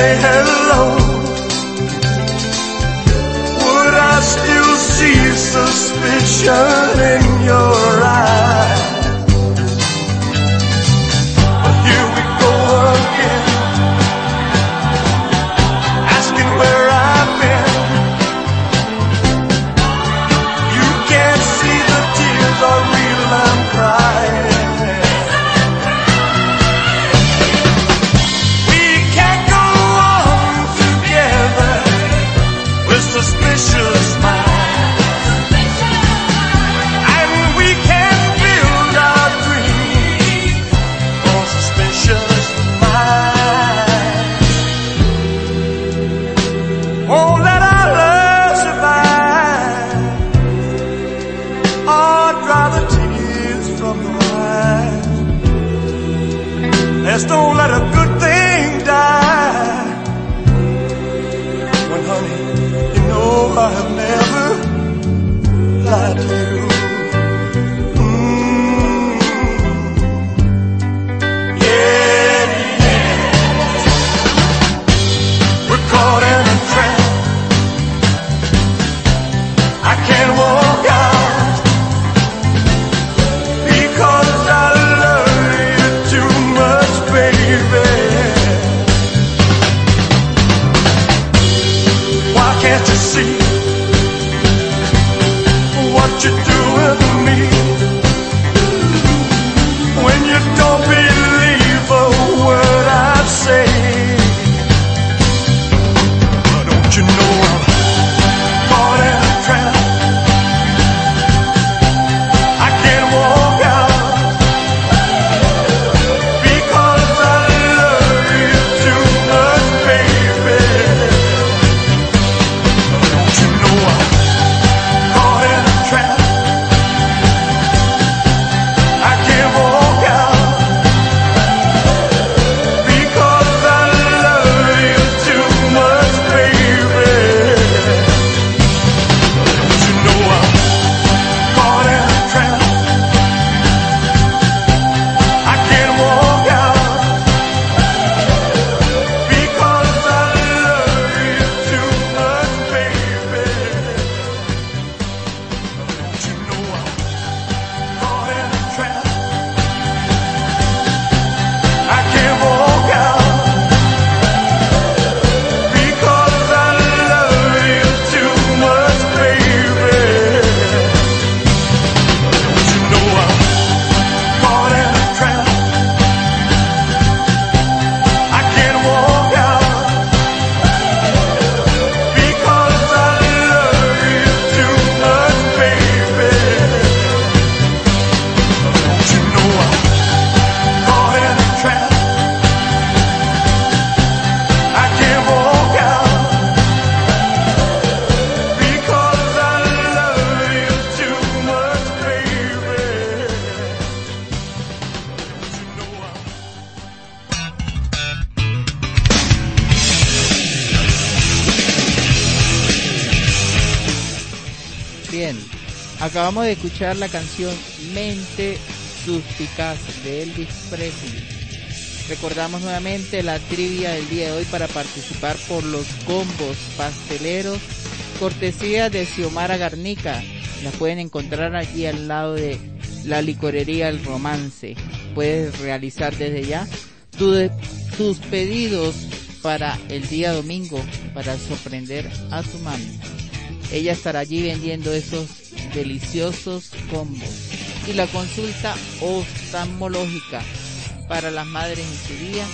say hello, would I still see suspicion in your escuchar la canción Mente Suspicaz de Elvis Presley. Recordamos nuevamente la trivia del día de hoy para participar por los combos pasteleros, cortesía de Xiomara Garnica. La pueden encontrar aquí al lado de la licorería El Romance. Puedes realizar desde ya tus pedidos para el día domingo para sorprender a tu mami. Ella estará allí vendiendo esos deliciosos combos. Y la consulta oftalmológica para las madres en su día.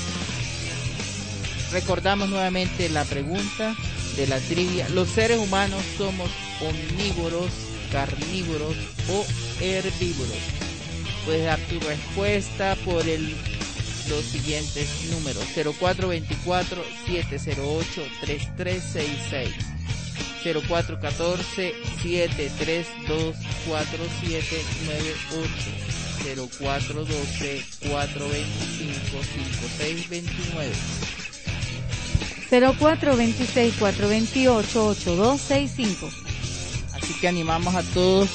Recordamos nuevamente la pregunta de la trivia. ¿Los seres humanos somos omnívoros, carnívoros o herbívoros? Puedes dar tu respuesta por el los siguientes números 0424 708 3366 0414 732 4798 0412 425 5629 0426 428 8265 Así que animamos a todos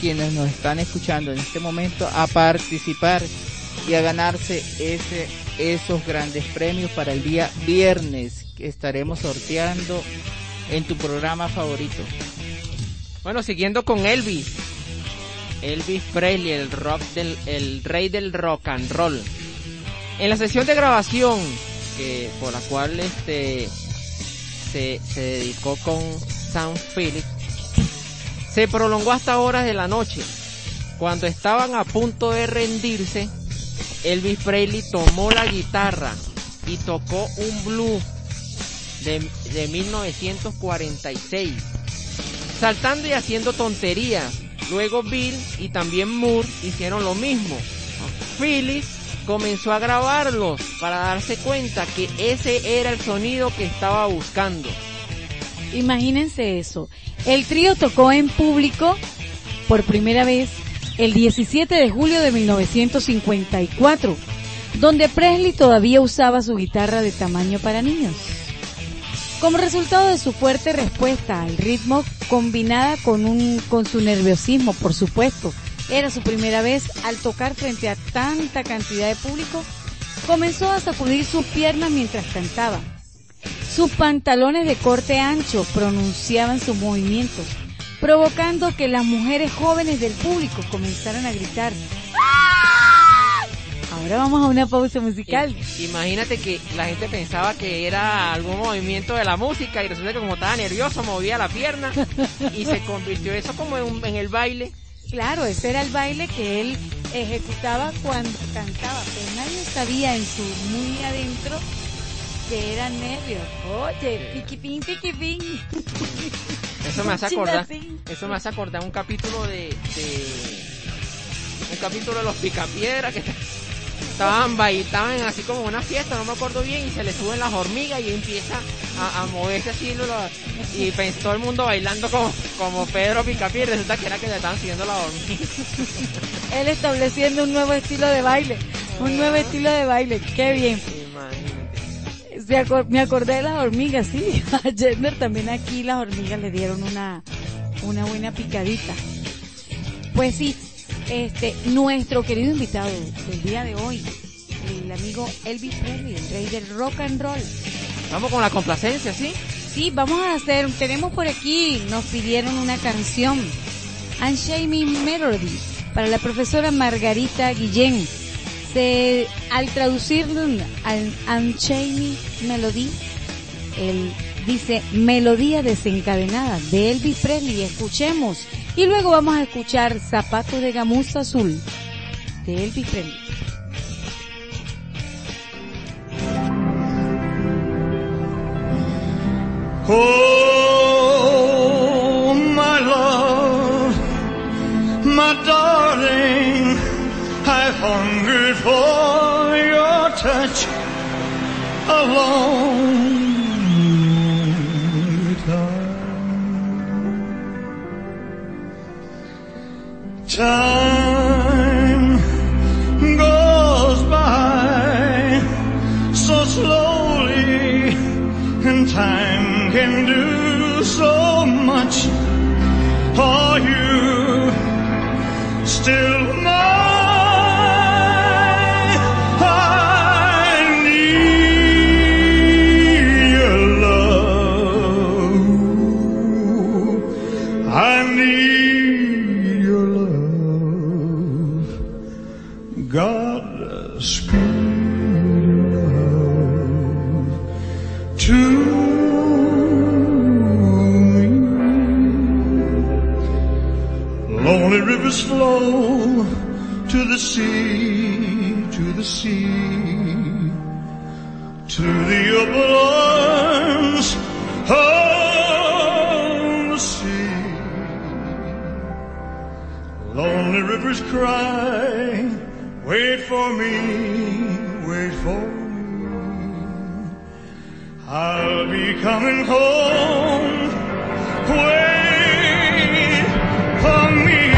quienes nos están escuchando en este momento a participar y a ganarse ese, esos grandes premios para el día viernes que estaremos sorteando en tu programa favorito. Bueno, siguiendo con Elvis. Elvis Presley, el rock del, el rey del rock and roll. En la sesión de grabación, que, por la cual este se, se dedicó con Sam Phillips, se prolongó hasta horas de la noche. Cuando estaban a punto de rendirse, Elvis Presley tomó la guitarra y tocó un blues de, de 1946, saltando y haciendo tonterías. Luego Bill y también Moore hicieron lo mismo. Phyllis comenzó a grabarlos para darse cuenta que ese era el sonido que estaba buscando. Imagínense eso. El trío tocó en público por primera vez el 17 de julio de 1954, donde Presley todavía usaba su guitarra de tamaño para niños. Como resultado de su fuerte respuesta al ritmo combinada con un con su nerviosismo, por supuesto, era su primera vez al tocar frente a tanta cantidad de público, comenzó a sacudir sus piernas mientras cantaba. Sus pantalones de corte ancho pronunciaban sus movimientos, provocando que las mujeres jóvenes del público comenzaran a gritar. Ahora vamos a una pausa musical. Imagínate que la gente pensaba que era algún movimiento de la música y resulta que como estaba nervioso movía la pierna y se convirtió eso como en, en el baile. Claro, ese era el baile que él ejecutaba cuando cantaba, pero nadie sabía en su muy adentro que era nervios. Oye, piquipín, piquipín. Eso me hace acordar, eso me hace acordar un capítulo de, de un capítulo de los picapiedras que estaban estaban así como una fiesta, no me acuerdo bien, y se le suben las hormigas y empieza a, a moverse así y pensó todo el mundo bailando como, como Pedro Picapiedra, resulta que era que le estaban siguiendo las hormigas. Él estableciendo un nuevo estilo de baile, un nuevo estilo de baile, qué bien. Me acordé de las hormigas, sí. A Jenner también aquí las hormigas le dieron una, una buena picadita. Pues sí, este, nuestro querido invitado del día de hoy, el amigo Elvis Presley, el rey del rock and roll. Vamos con la complacencia, ¿sí? Sí, vamos a hacer, tenemos por aquí, nos pidieron una canción, Unshaming Melody, para la profesora Margarita Guillén se, al traducirlo al Unchained Melody, él dice Melodía desencadenada de Elvis Presley. Escuchemos. Y luego vamos a escuchar Zapato de Gamuza Azul de Elvis Presley. Oh, my love, my darling, I've hungered for your touch a Time to the sea, to the sea, to the upper arms of the sea. Lonely rivers cry, wait for me, wait for me. I'll be coming home. Wait for me.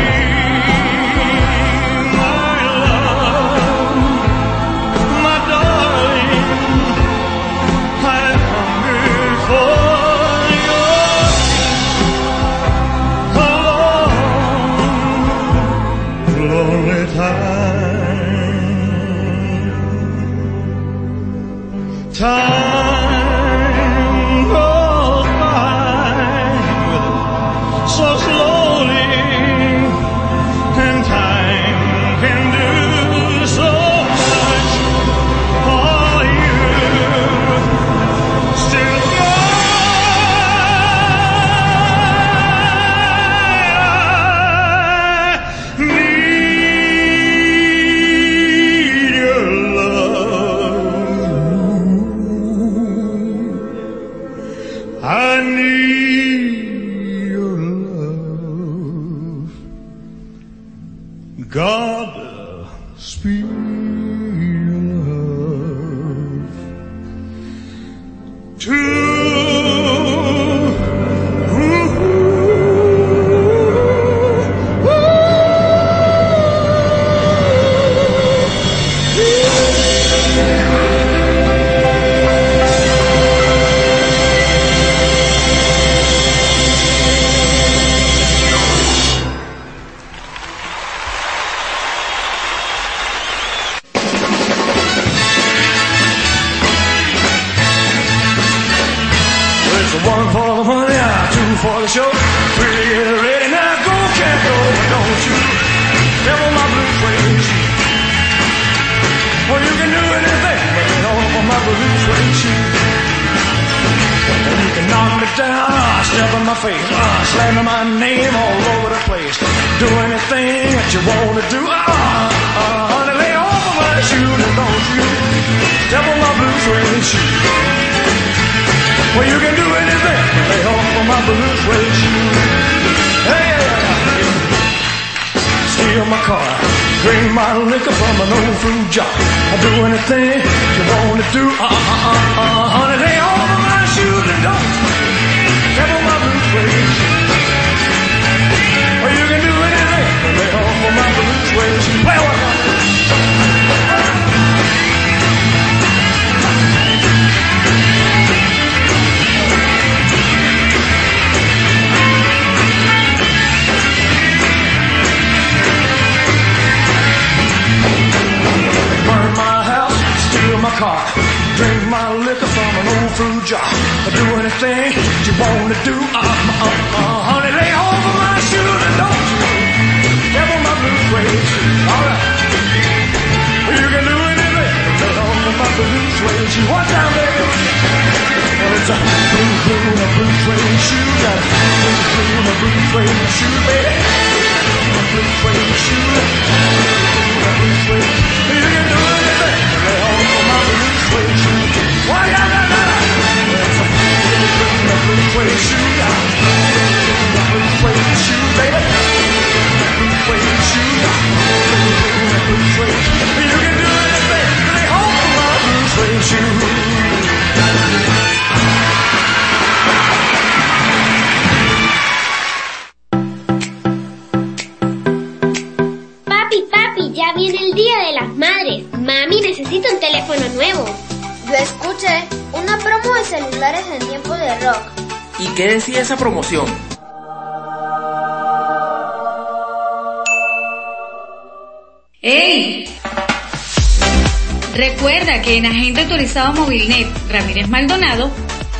Ramírez Maldonado,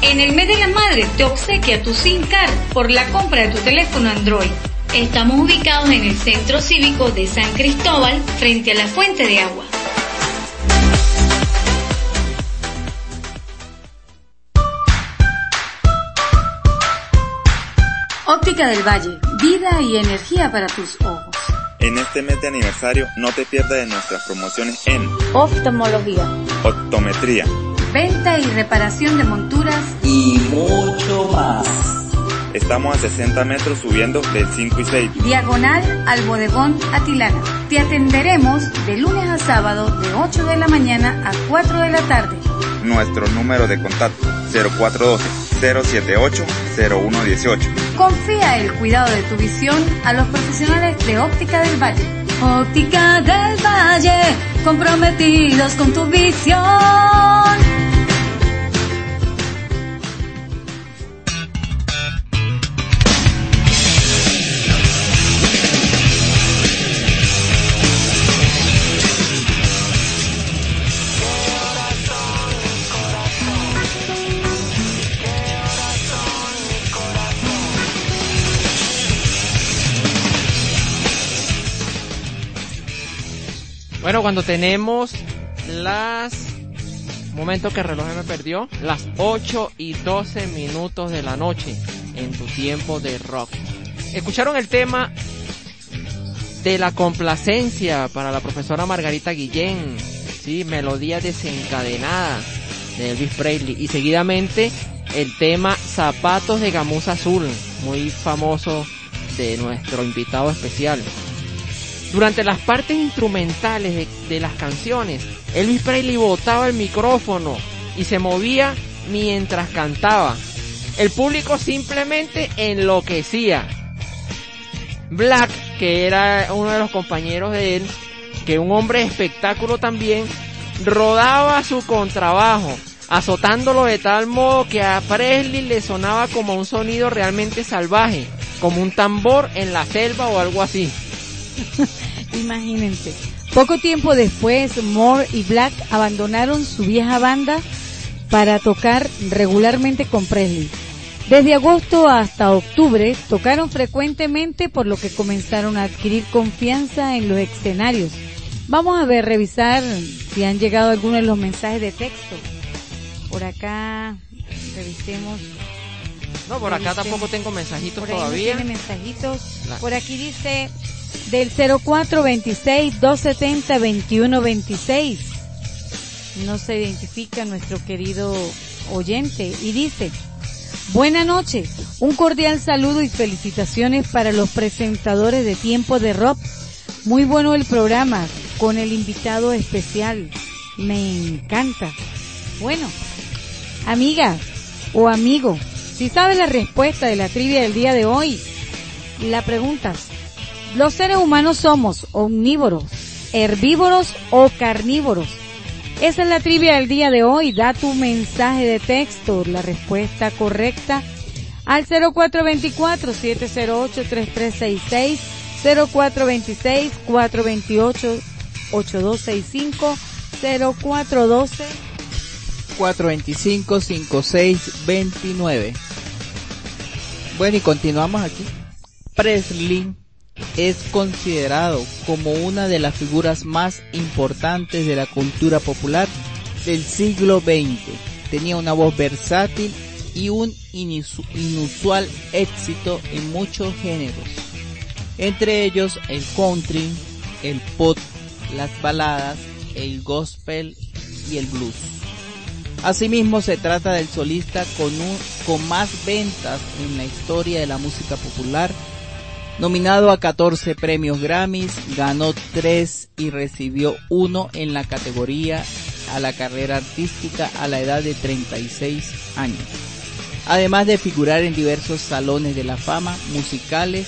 en el mes de la madre te obsequia tu SIM por la compra de tu teléfono Android. Estamos ubicados en el Centro Cívico de San Cristóbal, frente a la Fuente de Agua. Óptica del Valle, vida y energía para tus ojos. En este mes de aniversario no te pierdas de nuestras promociones en oftalmología, optometría Venta y reparación de monturas y mucho más. Estamos a 60 metros subiendo del 5 y 6. diagonal al bodegón Atilana. Te atenderemos de lunes a sábado de 8 de la mañana a 4 de la tarde. Nuestro número de contacto 0412-078-0118. Confía el cuidado de tu visión a los profesionales de Óptica del Valle. Óptica del Valle, comprometidos con tu visión. Cuando tenemos las... Momento que el reloj me perdió. Las 8 y 12 minutos de la noche en tu tiempo de rock. Escucharon el tema de la complacencia para la profesora Margarita Guillén. Sí, melodía desencadenada de Elvis Presley. Y seguidamente el tema Zapatos de Gamuza Azul, muy famoso de nuestro invitado especial. Durante las partes instrumentales de, las canciones, Elvis Presley botaba el micrófono y se movía mientras cantaba. El público simplemente enloquecía. Black, que era uno de los compañeros de él, que un hombre espectáculo también, rodaba su contrabajo, azotándolo de tal modo que a Presley le sonaba como un sonido realmente salvaje, como un tambor en la selva o algo así. Imagínense. Poco tiempo después, Moore y Black abandonaron su vieja banda para tocar regularmente con Presley. Desde agosto hasta octubre tocaron frecuentemente por lo que comenzaron a adquirir confianza en los escenarios. Vamos a ver, revisar si han llegado algunos de los mensajes de texto. Por acá, revisemos. No, por acá tampoco tengo mensajitos Por ahí no todavía. tiene mensajitos. Por aquí dice del 0426-270-2126. No se identifica nuestro querido oyente y dice, Buenas noches, un cordial saludo y felicitaciones para los presentadores de Tiempo de Rock. Muy bueno el programa con el invitado especial. Me encanta. Bueno, amiga o amigo, si sabes la respuesta de la trivia del día de hoy, la pregunta, ¿los seres humanos somos omnívoros, herbívoros o carnívoros? Esa es la trivia del día de hoy. Da tu mensaje de texto, la respuesta correcta al 0424-708-3366, 0426-428-8265, 0412 425-5629. Bueno, y continuamos aquí. Presley es considerado como una de las figuras más importantes de la cultura popular del siglo XX. Tenía una voz versátil y un inusual éxito en muchos géneros, entre ellos el country, el pop, las baladas, el gospel y el blues. Asimismo, se trata del solista con más ventas en la historia de la música popular. Nominado a 14 premios Grammys, ganó 3 y recibió uno en la categoría a la carrera artística a la edad de 36 años. Además de figurar en diversos salones de la fama musicales.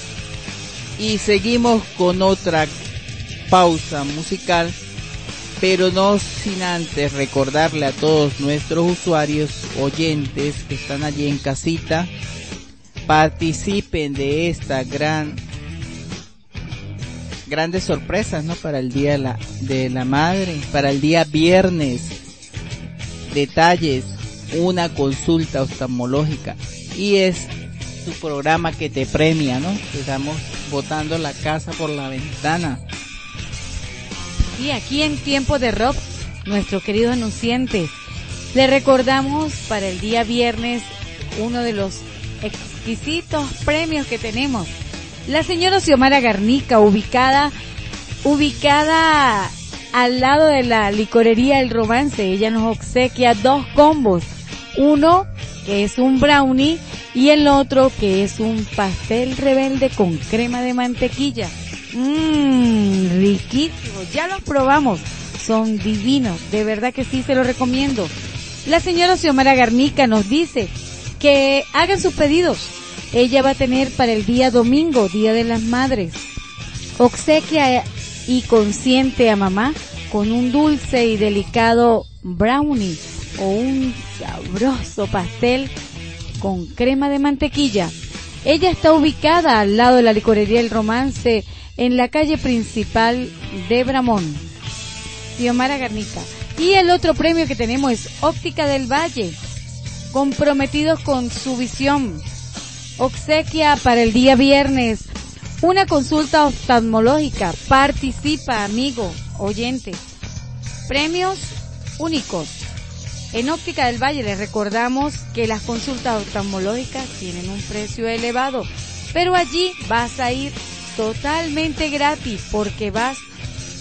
Y seguimos con otra pausa musical pero no sin antes recordarle a todos nuestros usuarios, oyentes que están allí en casita, participen de esta gran grandes sorpresas, ¿no? Para el día de la, madre, para el día viernes, detalles, una consulta oftalmológica y es tu programa que te premia, ¿no? Te damos botando la casa por la ventana. Y aquí en tiempo de rock, nuestro querido anunciante, le recordamos para el día viernes uno de los exquisitos premios que tenemos. La señora Xiomara Garnica, ubicada, ubicada al lado de la licorería El Romance. Ella nos obsequia dos combos. Uno que es un brownie y el otro que es un pastel rebelde con crema de mantequilla. Mmm, riquísimo. Ya los probamos. Son divinos. De verdad que sí, se los recomiendo. La señora Xiomara Garnica nos dice que hagan sus pedidos. Ella va a tener para el día domingo, Día de las Madres, obsequia y consiente a mamá con un dulce y delicado brownie o un sabroso pastel con crema de mantequilla. Ella está ubicada al lado de la licorería El Romance en la calle principal de Bramón. Xiomara Garnica. Y el otro premio que tenemos es Óptica del Valle, comprometidos con su visión. Obsequia para el día viernes una consulta oftalmológica. Participa, amigo, oyente. Premios únicos. En Óptica del Valle les recordamos que las consultas oftalmológicas tienen un precio elevado, pero allí vas a ir totalmente gratis porque vas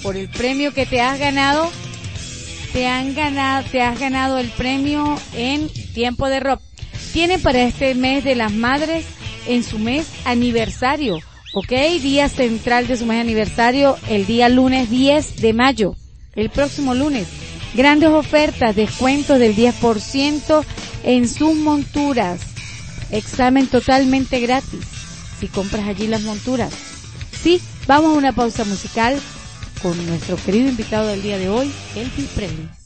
por el premio que te has ganado. Te han ganado, te has ganado el premio en tiempo de rock. Tiene para este mes de las madres en su mes aniversario, ¿ok? Día central de su mes aniversario, el día lunes 10 de mayo, el próximo lunes. Grandes ofertas, descuentos del 10% en sus monturas. Examen totalmente gratis si compras allí las monturas. Sí, vamos a una pausa musical con nuestro querido invitado del día de hoy, Elvis Presley.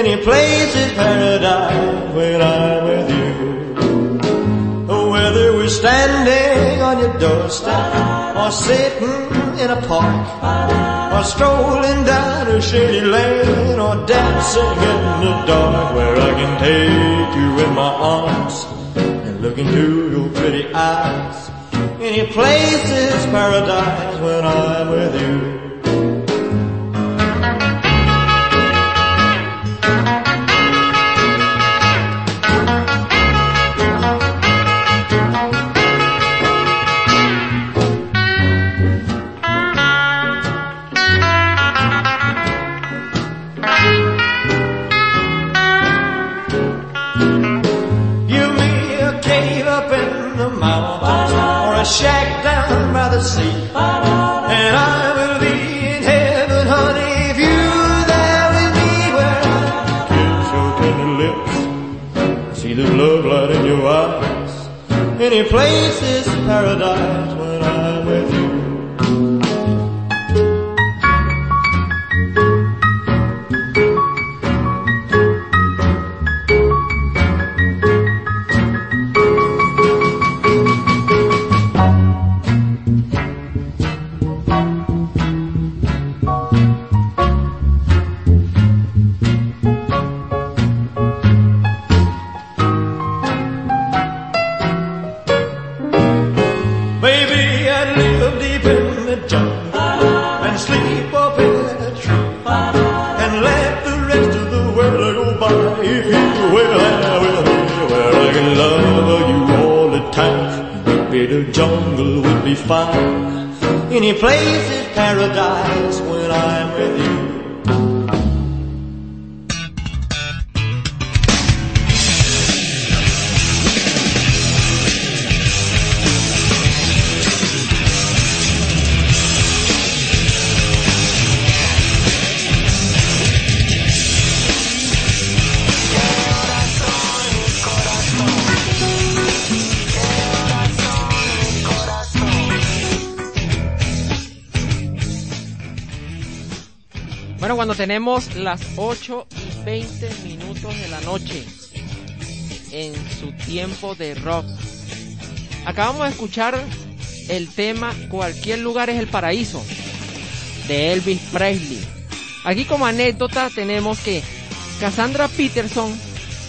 Any place is paradise when I'm with you. Whether we're standing on your doorstep or sitting in a park or strolling down a shady lane or dancing in the dark where I can take you in my arms and look into your pretty eyes. Any place is paradise when I'm with you. Shack down by the sea. And I will be in heaven, honey, if you're there with me where I kiss your tender lips. See the love light in your eyes. Any place is paradise 8 y 20 minutos de la noche en su tiempo de rock. Acabamos de escuchar el tema Cualquier lugar es el paraíso de Elvis Presley. Aquí como anécdota tenemos que Cassandra Peterson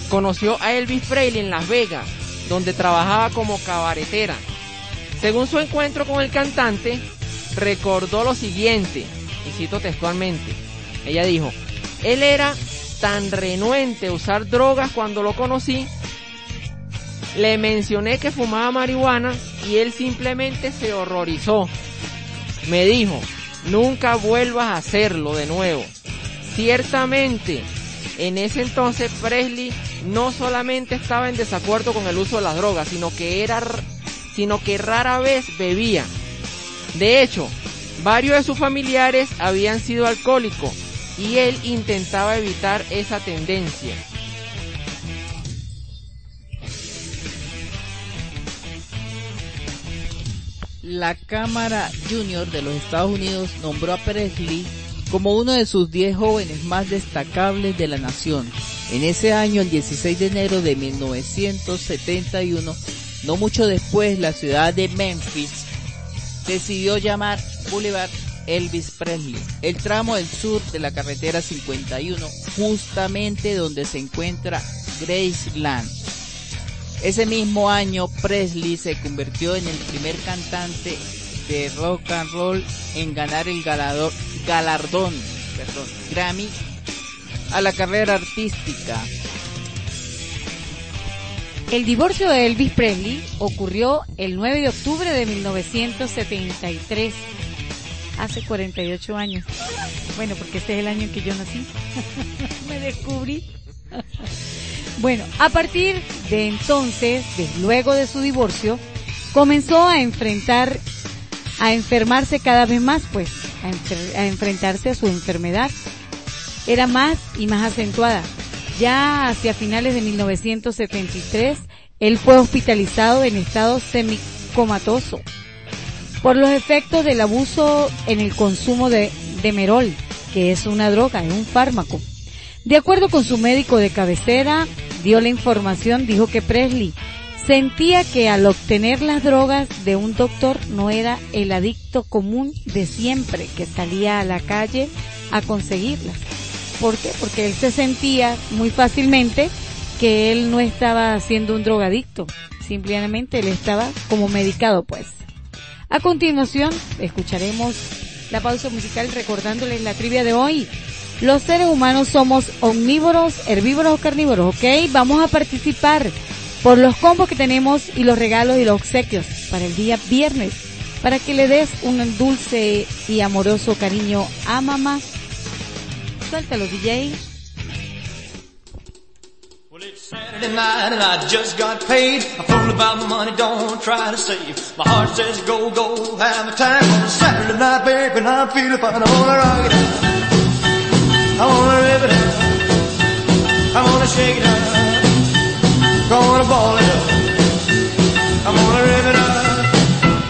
conoció a Elvis Presley en Las Vegas, donde trabajaba como cabaretera. Según su encuentro con el cantante, recordó lo siguiente, y cito textualmente, ella dijo, él era tan renuente a usar drogas cuando lo conocí, le mencioné que fumaba marihuana y él simplemente se horrorizó. Me dijo, nunca vuelvas a hacerlo de nuevo. Ciertamente, en ese entonces Presley no solamente estaba en desacuerdo con el uso de las drogas, sino que era sino que rara vez bebía. De hecho, varios de sus familiares habían sido alcohólicos y él intentaba evitar esa tendencia. La Cámara Junior de los Estados Unidos nombró a Presley como uno de sus 10 jóvenes más destacables de la nación. En ese año, el 16 de enero de 1971, no mucho después, la ciudad de Memphis decidió llamar Boulevard Elvis Presley, el tramo del sur de la carretera 51, justamente donde se encuentra Graceland. Ese mismo año, Presley se convirtió en el primer cantante de rock and roll en ganar el galardón, galardón perdón, Grammy a la carrera artística. El divorcio de Elvis Presley ocurrió el 9 de octubre de 1973, hace 48 años. Bueno, porque este es el año en que yo nací. Me descubrí. bueno, a partir de entonces, desde luego de su divorcio, comenzó a enfrentar, a enfermarse cada vez más, pues, a, a enfrentarse a su enfermedad. Era más y más acentuada. Ya hacia finales de 1973, él fue hospitalizado en estado semicomatoso por los efectos del abuso en el consumo de Demerol, que es una droga, es un fármaco. De acuerdo con su médico de cabecera, dio la información, dijo que Presley sentía que al obtener las drogas de un doctor no era el adicto común de siempre que salía a la calle a conseguirlas. ¿Por qué? Porque él se sentía muy fácilmente que él no estaba siendo un drogadicto, simplemente él estaba como medicado pues. A continuación escucharemos la pausa musical recordándoles la trivia de hoy. Los seres humanos somos omnívoros, herbívoros o carnívoros, ¿ok? Vamos a participar por los combos que tenemos y los regalos y los obsequios para el día viernes, para que le des un dulce y amoroso cariño a mamá Suéltalo, DJ. Well, it's Saturday night and I just got paid. I'm fool about my money, don't try to save. My heart says go, go, have a time on a Saturday night, baby, and I'm feeling fine. I wanna rock it out. I wanna rip it out. I wanna shake it out. Gonna ball it up. I'm gonna rip it out.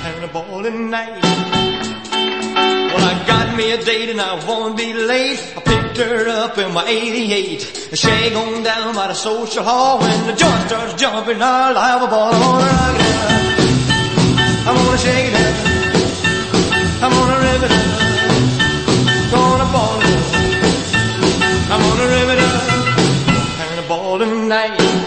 Having a ball tonight. Well, I got me a date and I won't be late. Her up in my 88. And she on down by the social hall. When the joint starts jumping, I'll have a ball. I'm gonna rock it out. I'm gonna shake it out. I'm gonna rip it out. Gonna ball it up. I'm gonna rip it up. Having a ball tonight.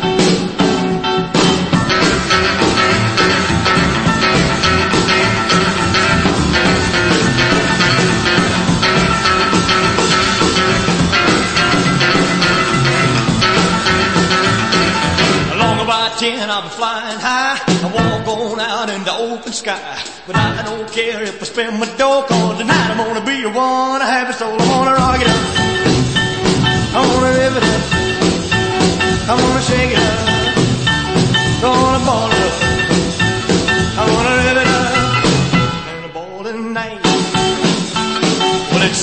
I'll be flying high. I walk on out in the open sky. But I don't care if I spend my dough, cause tonight I'm gonna be the one. I have it soul, I'm gonna rock it up. I'm gonna rip it up. I'm gonna shake it up. Gonna ball it up. I'm gonna rip it up. And a ball tonight.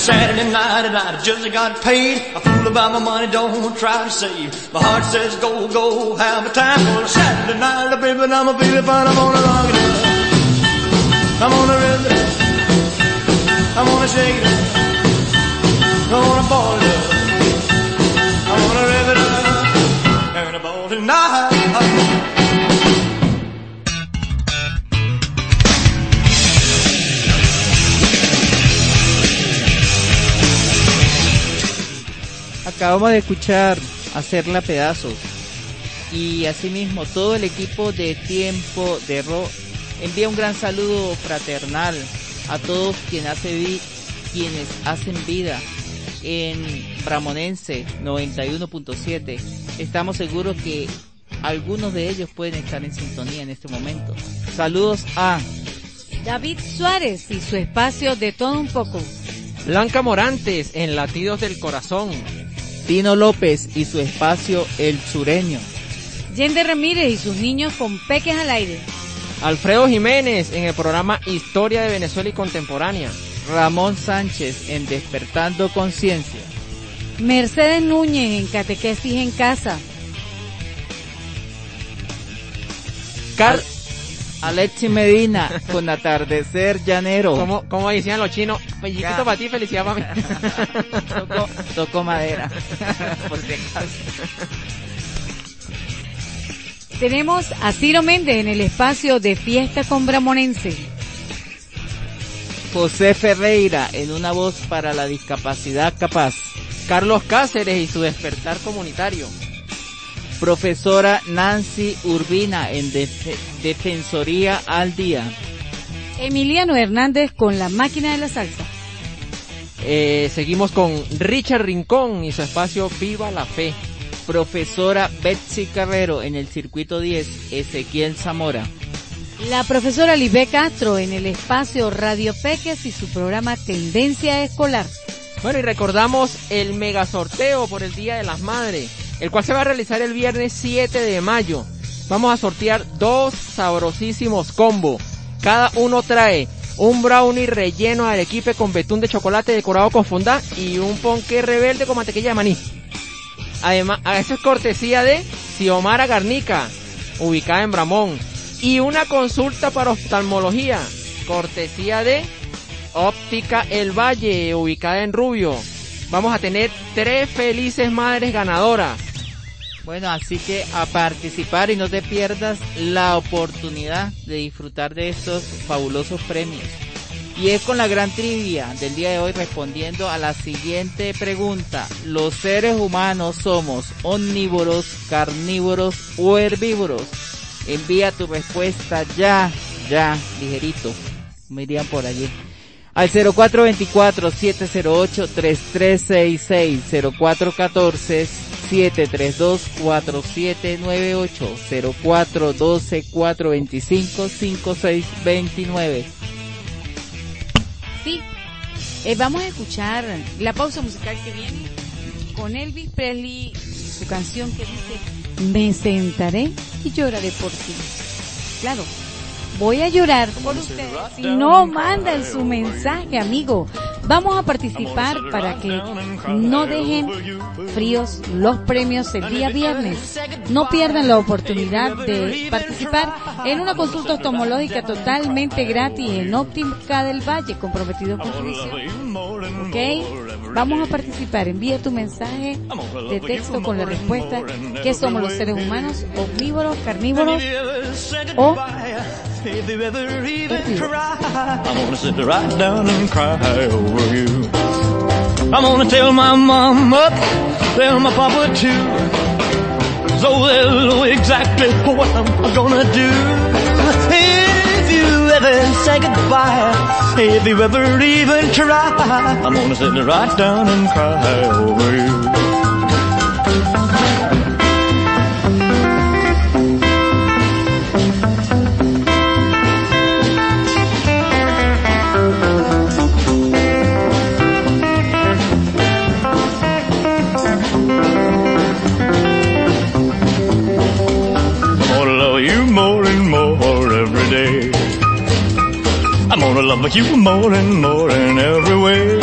Saturday night and I just got paid. I fool about my money, don't try to save. My heart says go, go, have a time for a Saturday night, baby, I'm a feeling fine. I'm gonna rock it up. I'm gonna rip it up. I'm gonna shake it up. Gonna boil it up. I'm gonna rev it up. And a ball tonight. Acabamos de escuchar Hacerla Pedazos. Y asimismo todo el equipo de Tiempo de Rock envía un gran saludo fraternal a todos hace vi- quienes hacen vida en Bramonense 91.7. Estamos seguros que algunos de ellos pueden estar en sintonía en este momento. Saludos a David Suárez y su espacio de todo un poco. Blanca Morantes en Latidos del Corazón. Tino López y su espacio El Sureño. Yende Ramírez y sus niños con peques al aire. Alfredo Jiménez en el programa Historia de Venezuela y Contemporánea. Ramón Sánchez en Despertando Conciencia. Mercedes Núñez en Catequesis en Casa. Car Alexi Medina con Atardecer Llanero. como, como decían los chinos, pellizquito para ti, felicidad para mí. Toco, toco madera. Por si acaso. Tenemos a Ciro Méndez en el espacio de Fiesta con Bramonense. José Ferreira en una voz para la discapacidad capaz. Carlos Cáceres y su despertar comunitario. Profesora Nancy Urbina en Def- Defensoría al Día. Emiliano Hernández con la máquina de la salsa. Eh, seguimos con Richard Rincón y su espacio Viva la Fe. Profesora Betsy Carrero en el Circuito 10. Ezequiel Zamora. La profesora Libe Castro en el espacio Radio Peques y su programa Tendencia Escolar. Bueno, y recordamos el mega sorteo por el Día de las Madres, el cual se va a realizar el viernes 7 de mayo. Vamos a sortear dos sabrosísimos combos. Cada uno trae un brownie relleno de arequipe con betún de chocolate decorado con fondant y un ponqué rebelde con mantequilla de maní. Además, eso es cortesía de Xiomara Garnica, ubicada en Bramón. Y una consulta para oftalmología, cortesía de Óptica El Valle, ubicada en Rubio. Vamos a tener tres felices madres ganadoras. Bueno, así que a participar y no te pierdas la oportunidad de disfrutar de estos fabulosos premios. Y es con la gran trivia del día de hoy respondiendo a la siguiente pregunta. ¿Los seres humanos somos omnívoros, carnívoros o herbívoros? Envía tu respuesta ya, ya, ligerito. Me irían por allí. Al 0424-708-3366, 0414-732-4798, 0412-425-5629. Sí, eh, vamos a escuchar la pausa musical que viene con Elvis Presley, su canción que dice, me sentaré y lloraré por ti. Claro, voy a llorar por ustedes si no mandan su mensaje, amigo. Vamos a participar para que no dejen fríos los premios el día viernes. No pierdan la oportunidad de participar en una consulta oftalmológica totalmente gratis en Óptica del Valle, comprometido con su. ¿Ok? Vamos a participar. Envía tu mensaje de texto con la respuesta ¿Qué somos los seres humanos? ¿Omnívoros, carnívoros o If you ever even try, I'm gonna sit right down and cry over you. I'm gonna tell my mama, tell my papa too. So they'll know exactly what I'm gonna do. If you ever say goodbye, if you ever even try, I'm gonna sit right down and cry over you. Gonna you more and more in every way.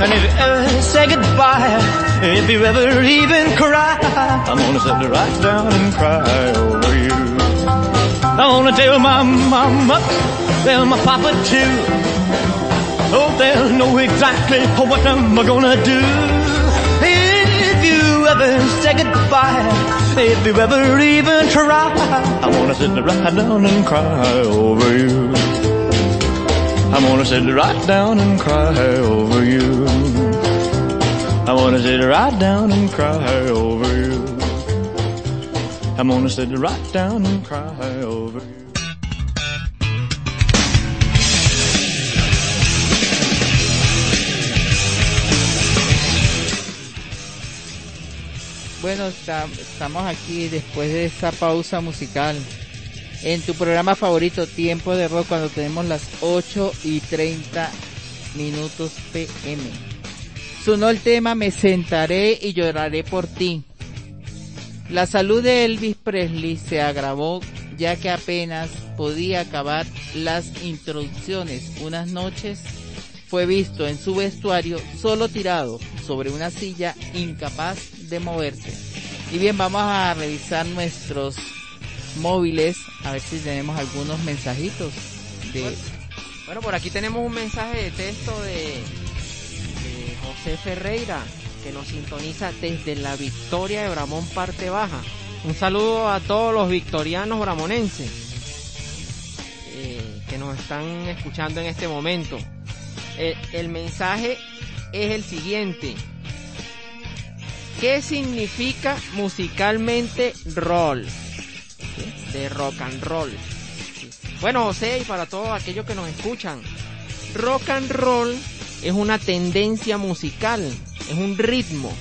And if you ever say goodbye, if you ever even cry, I'm gonna sit right down and cry over you. I'm gonna tell my mama, tell my papa too. Oh, they'll know exactly what I'm gonna do. If you ever say goodbye, if you ever even try, I wanna sit right down and cry over you. I wanna sit right down and cry over you. I wanna sit right down and cry over you. I'm gonna sit right down and cry over you. Bueno, estamos aquí después de esa pausa musical. En tu programa favorito, Tiempo de Rock, cuando tenemos las 8 y 30 minutos PM. Sonó el tema Me sentaré y lloraré por ti. La salud de Elvis Presley se agravó ya que apenas podía acabar las introducciones. Unas noches fue visto en su vestuario solo tirado sobre una silla incapaz de moverse. Y bien, vamos a revisar nuestros móviles a ver si tenemos algunos mensajitos de Bueno, por aquí tenemos un mensaje de texto de, José Ferreira que nos sintoniza desde la Victoria de Bramón Parte Baja. Un saludo a todos los victorianos bramonenses eh, que nos están escuchando en este momento. Eh, el mensaje es el siguiente. ¿Qué significa musicalmente roll? De rock and roll. Bueno, José, y para todos aquellos que nos escuchan, rock and roll es una tendencia musical, es un ritmo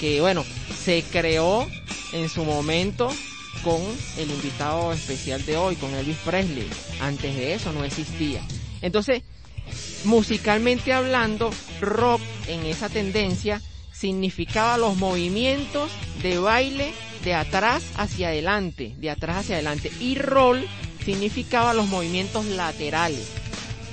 que, bueno, se creó en su momento con el invitado especial de hoy, con Elvis Presley. Antes de eso no existía. Entonces, musicalmente hablando, rock en esa tendencia significaba los movimientos de baile de atrás hacia adelante, de atrás hacia adelante. Y roll significaba los movimientos laterales.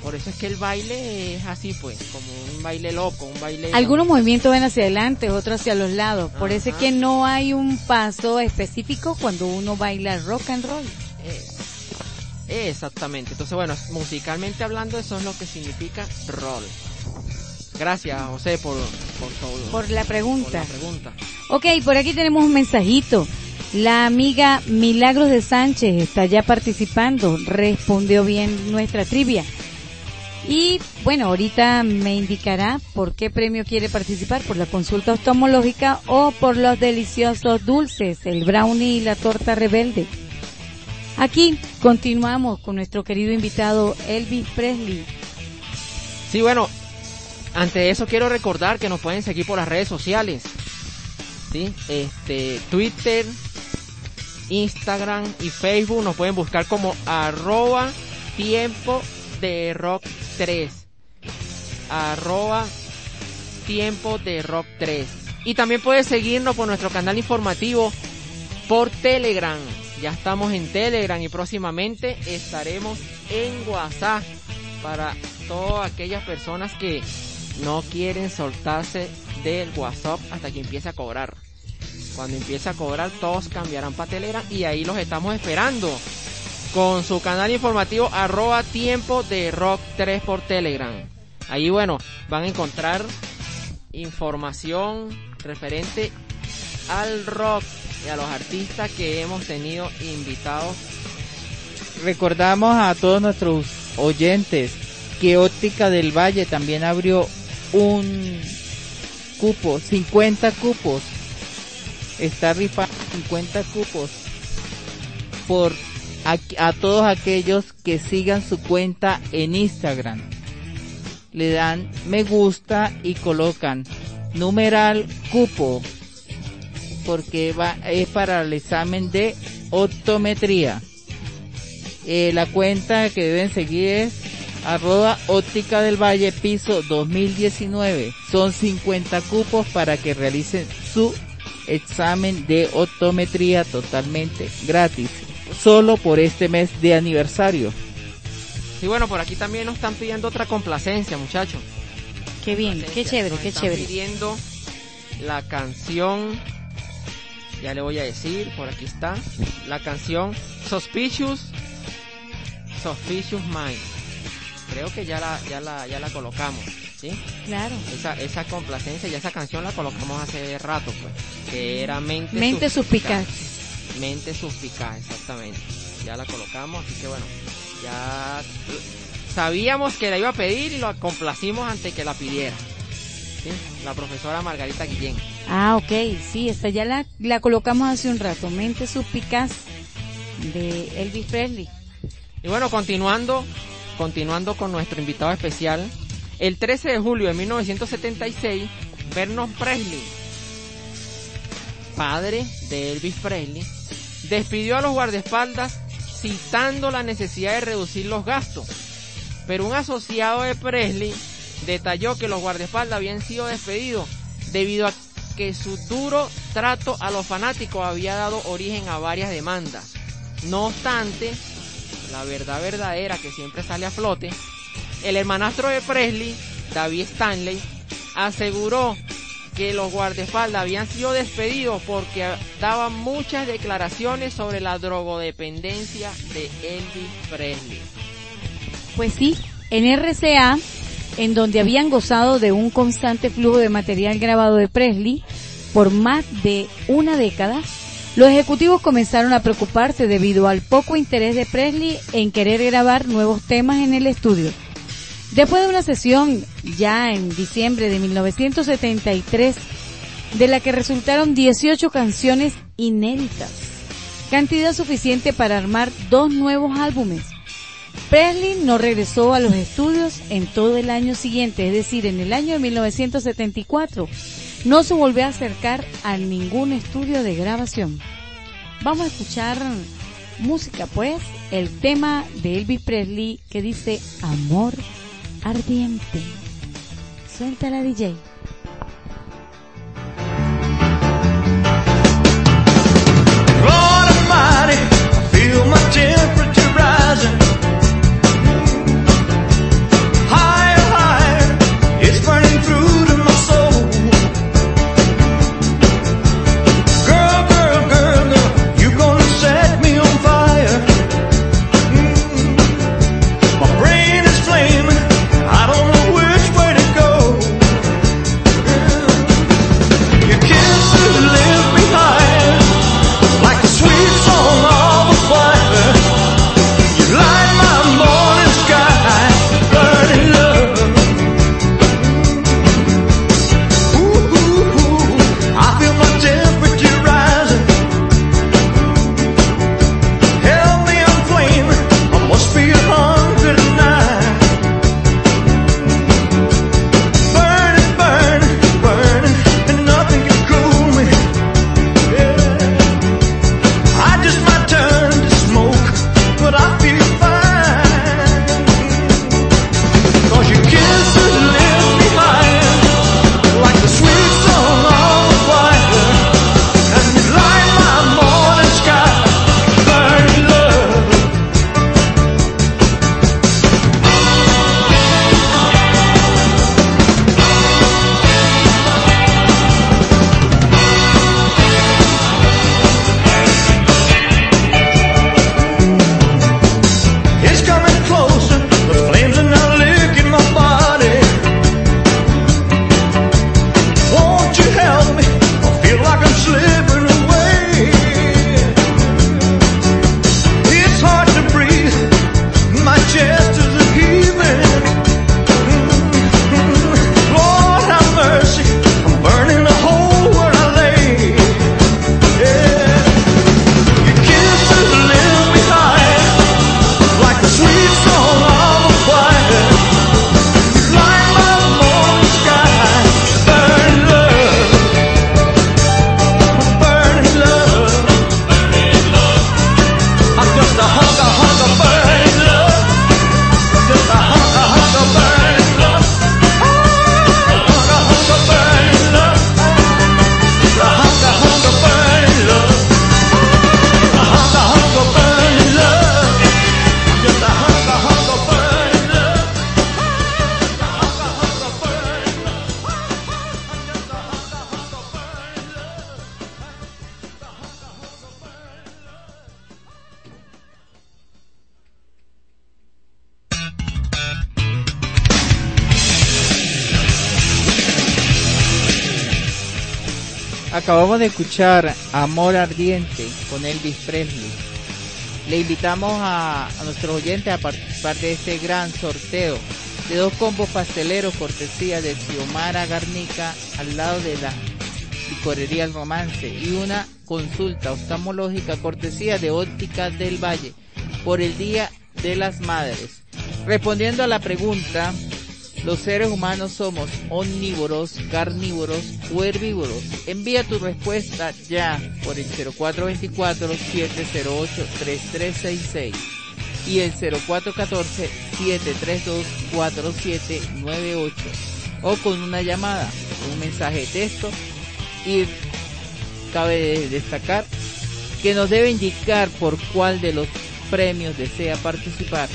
Por eso es que el baile es así, pues, como un baile loco, un baile... Algunos movimientos van hacia adelante, otros hacia los lados. Por eso es que no hay un paso específico cuando uno baila rock and roll. Eh, Exactamente. Entonces, bueno, musicalmente hablando, eso es lo que significa roll. Gracias, José, por, por, todo- Por la pregunta. por la pregunta. Ok, por aquí tenemos un mensajito. La amiga Milagros de Sánchez está ya participando, respondió bien nuestra trivia. Y bueno, ahorita me indicará por qué premio quiere participar, por la consulta oftalmológica o por los deliciosos dulces, el brownie y la torta rebelde. Aquí continuamos con nuestro querido invitado Elvis Presley. Sí, bueno, ante eso quiero recordar que nos pueden seguir por las redes sociales. ¿Sí? Este, Twitter, Instagram y Facebook nos pueden buscar como arroba tiempo de rock 3. Arroba tiempo de rock 3. Y también puedes seguirnos por nuestro canal informativo por Telegram. Ya estamos en Telegram y próximamente estaremos en WhatsApp para todas aquellas personas que no quieren soltarse del WhatsApp hasta que empiece a cobrar. Cuando empiece a cobrar, todos cambiarán para Telegram y ahí los estamos esperando. Con su canal informativo arroba tiempo de rock 3 por Telegram. Ahí bueno, van a encontrar información referente al rock y a los artistas que hemos tenido invitados. Recordamos a todos nuestros oyentes que Óptica del Valle también abrió un cupo, 50 cupos. Está rifando 50 cupos por a, a todos aquellos que sigan su cuenta en Instagram. Le dan me gusta y colocan numeral cupo porque va, es para el examen de optometría. Eh, la cuenta que deben seguir es arroba óptica del valle piso 2019. Son 50 cupos para que realicen su examen de optometría totalmente gratis. Solo por este mes de aniversario. Y bueno, por aquí también nos están pidiendo otra complacencia, muchachos. Qué bien, qué chévere, Nos qué están chévere. pidiendo la canción, ya le voy a decir, por aquí está, la canción Suspicious, Suspicious Mind. Creo que ya la, ya la, ya la colocamos, ¿sí? Claro. Esa, esa complacencia y esa canción la colocamos hace rato, pues, que era Mente, Mente Suspicaz. Mente Suspicaz, exactamente. Ya la colocamos, así que bueno, ya sabíamos que la iba a pedir y lo complacimos antes que la pidiera. ¿sí? La profesora Margarita Guillén. Ah, ok, sí, esta ya la, la colocamos hace un rato. Mente Suspicaz de Elvis Presley. Y bueno, continuando, continuando con nuestro invitado especial, el 13 de julio de 1976, Vernon Presley, padre de Elvis Presley, despidió a los guardaespaldas citando la necesidad de reducir los gastos. Pero un asociado de Presley detalló que los guardaespaldas habían sido despedidos debido a que su duro trato a los fanáticos había dado origen a varias demandas. No obstante, la verdad verdadera que siempre sale a flote, el hermanastro de Presley, David Stanley, aseguró que los guardaespaldas habían sido despedidos porque daban muchas declaraciones sobre la drogodependencia de Elvis Presley. Pues sí, en RCA, en donde habían gozado de un constante flujo de material grabado de Presley por más de una década, los ejecutivos comenzaron a preocuparse debido al poco interés de Presley en querer grabar nuevos temas en el estudio. Después de una sesión ya en diciembre de 1973, de la que resultaron 18 canciones inéditas, cantidad suficiente para armar dos nuevos álbumes. Presley no regresó a los estudios en todo el año siguiente, es decir, en el año de 1974. No se volvió a acercar a ningún estudio de grabación. Vamos a escuchar música, pues, el tema de Elvis Presley que dice Amor ardiente. Suelta la DJ. Escuchar Amor Ardiente con Elvis Presley. Le invitamos a, nuestros oyentes a participar de este gran sorteo de dos combos pasteleros cortesía de Xiomara Garnica al lado de la licorería El Romance y una consulta oftalmológica cortesía de Óptica del Valle por el Día de las Madres. Respondiendo a la pregunta, los seres humanos somos omnívoros, carnívoros o herbívoros. Envía tu respuesta ya por el 0424-708-3366 y el 0414-732-4798 o con una llamada, un mensaje de texto y cabe destacar que nos debe indicar por cuál de los premios desea participar.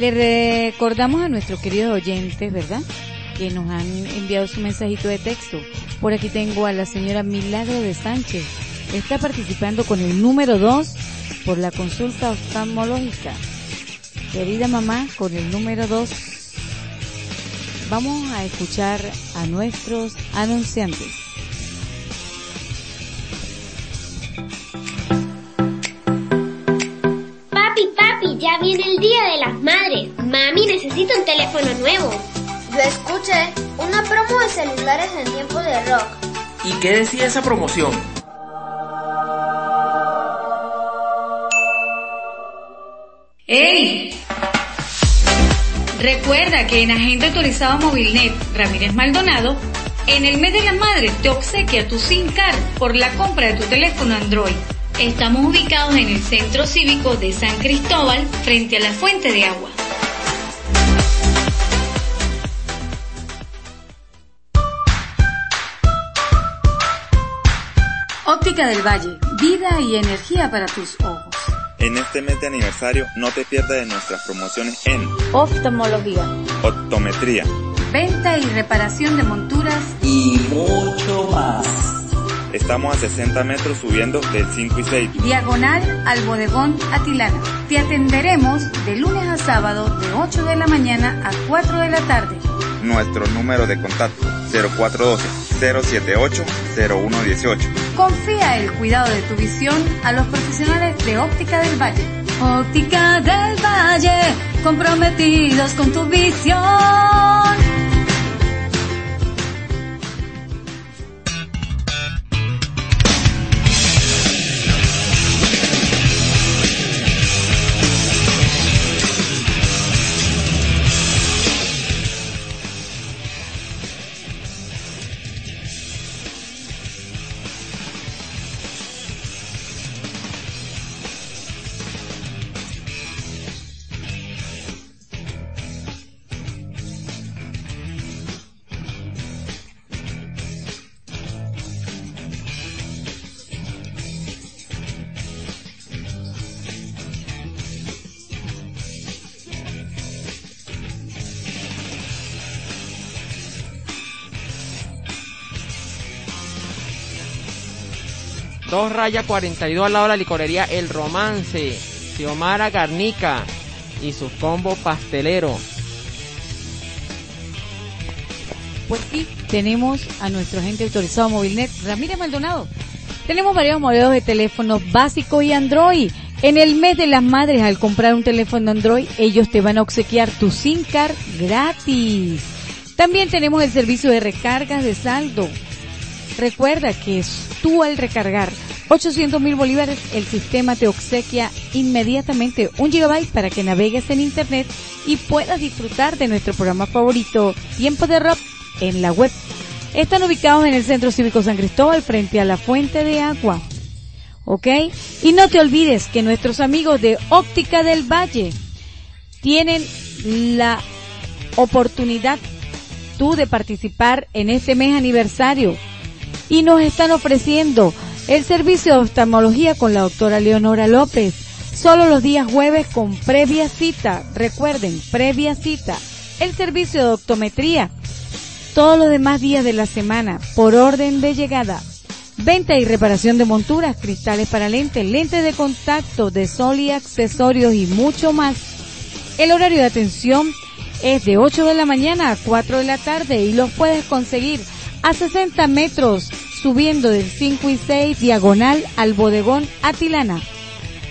Le recordamos a nuestros queridos oyentes, ¿verdad? Que nos han enviado su mensajito de texto. Por aquí tengo a la señora Milagro de Sánchez. Está participando con el número 2 por la consulta oftalmológica. Querida mamá, con el número 2 vamos a escuchar a nuestros anunciantes. Viene el Día de las Madres. Mami, necesito un teléfono nuevo. Yo escuché una promo de celulares en tiempo de rock. ¿Y qué decía esa promoción? ¡Ey! Recuerda que en Agente Autorizado Movilnet Ramírez Maldonado, en el mes de la madre te obsequia tu SIM card por la compra de tu teléfono Android. Estamos ubicados en el Centro Cívico de San Cristóbal, frente a la Fuente de Agua. Óptica del Valle, vida y energía para tus ojos. En este mes de aniversario no te pierdas de nuestras promociones en Oftalmología. optometría, Venta y reparación de monturas y mucho más. Estamos a 60 metros subiendo del 5 y 6. diagonal al bodegón Atilana. Te atenderemos de lunes a sábado de 8 de la mañana a 4 de la tarde. Nuestro número de contacto 0412-078-0118. Confía el cuidado de tu visión a los profesionales de Óptica del Valle. Óptica del Valle, comprometidos con tu visión. Raya 42 al lado de la licorería El Romance, Xiomara Garnica y sus combos pasteleros. Pues sí, tenemos a nuestro agente autorizado Movilnet, Ramírez Maldonado. Tenemos varios modelos de teléfonos básicos y Android. En el mes de las madres, al comprar un teléfono Android, ellos te van a obsequiar tu SIM card gratis. También tenemos el servicio de recargas de saldo. Recuerda que tú al recargar 800 mil bolívares, el sistema te obsequia inmediatamente un gigabyte para que navegues en internet y puedas disfrutar de nuestro programa favorito, Tiempo de Rock, en la web. Están ubicados en el Centro Cívico San Cristóbal frente a la Fuente de Agua. ¿Ok? Y no te olvides que nuestros amigos de Óptica del Valle tienen la oportunidad tú de participar en este mes aniversario y nos están ofreciendo el servicio de oftalmología con la doctora Leonora López. Solo los días jueves con previa cita. Recuerden, previa cita. El servicio de optometría. Todos los demás días de la semana por orden de llegada. Venta y reparación de monturas, cristales para lentes, lentes de contacto, de sol y accesorios y mucho más. El horario de atención es de 8 de la mañana a 4 de la tarde y los puedes conseguir a 60 metros, subiendo del 5 y 6 diagonal al bodegón Atilana.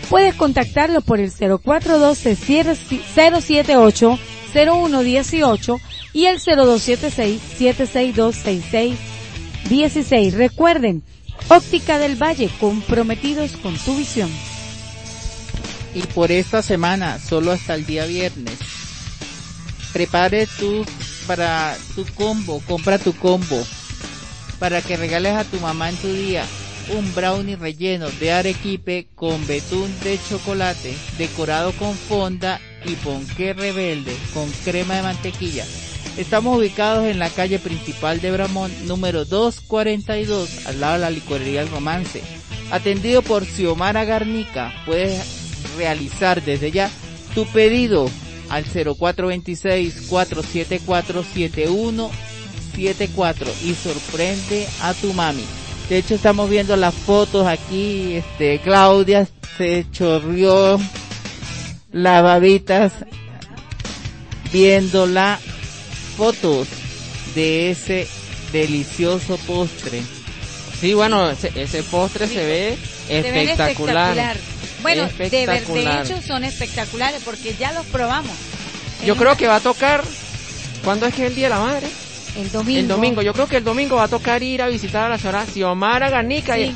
Puedes contactarlo por el 0412-078-0118 y el 0276-762-6616. Recuerden, Óptica del Valle, comprometidos con tu visión. Y por esta semana, solo hasta el día viernes, prepare tu para tu combo, compra tu combo para que regales a tu mamá en tu día un brownie relleno de arequipe con betún de chocolate decorado con fonda y ponqué rebelde con crema de mantequilla. Estamos ubicados en la calle principal de Bramón, número 242, al lado de la licorería El Romance. Atendido por Xiomara Garnica, puedes realizar desde ya tu pedido al 0426-474-7174 y sorprende a tu mami. De hecho estamos viendo las fotos aquí, este, Claudia se chorrió las babitas viendo las fotos de ese delicioso postre. Sí, bueno, ese, ese postre se ve espectacular. espectacular. Bueno, de, hecho son espectaculares porque ya los probamos. Yo creo que va a tocar, ¿cuándo es que es el Día de la Madre? El domingo. El domingo, yo creo que el domingo va a tocar ir a visitar a la señora Xiomara Garnica y-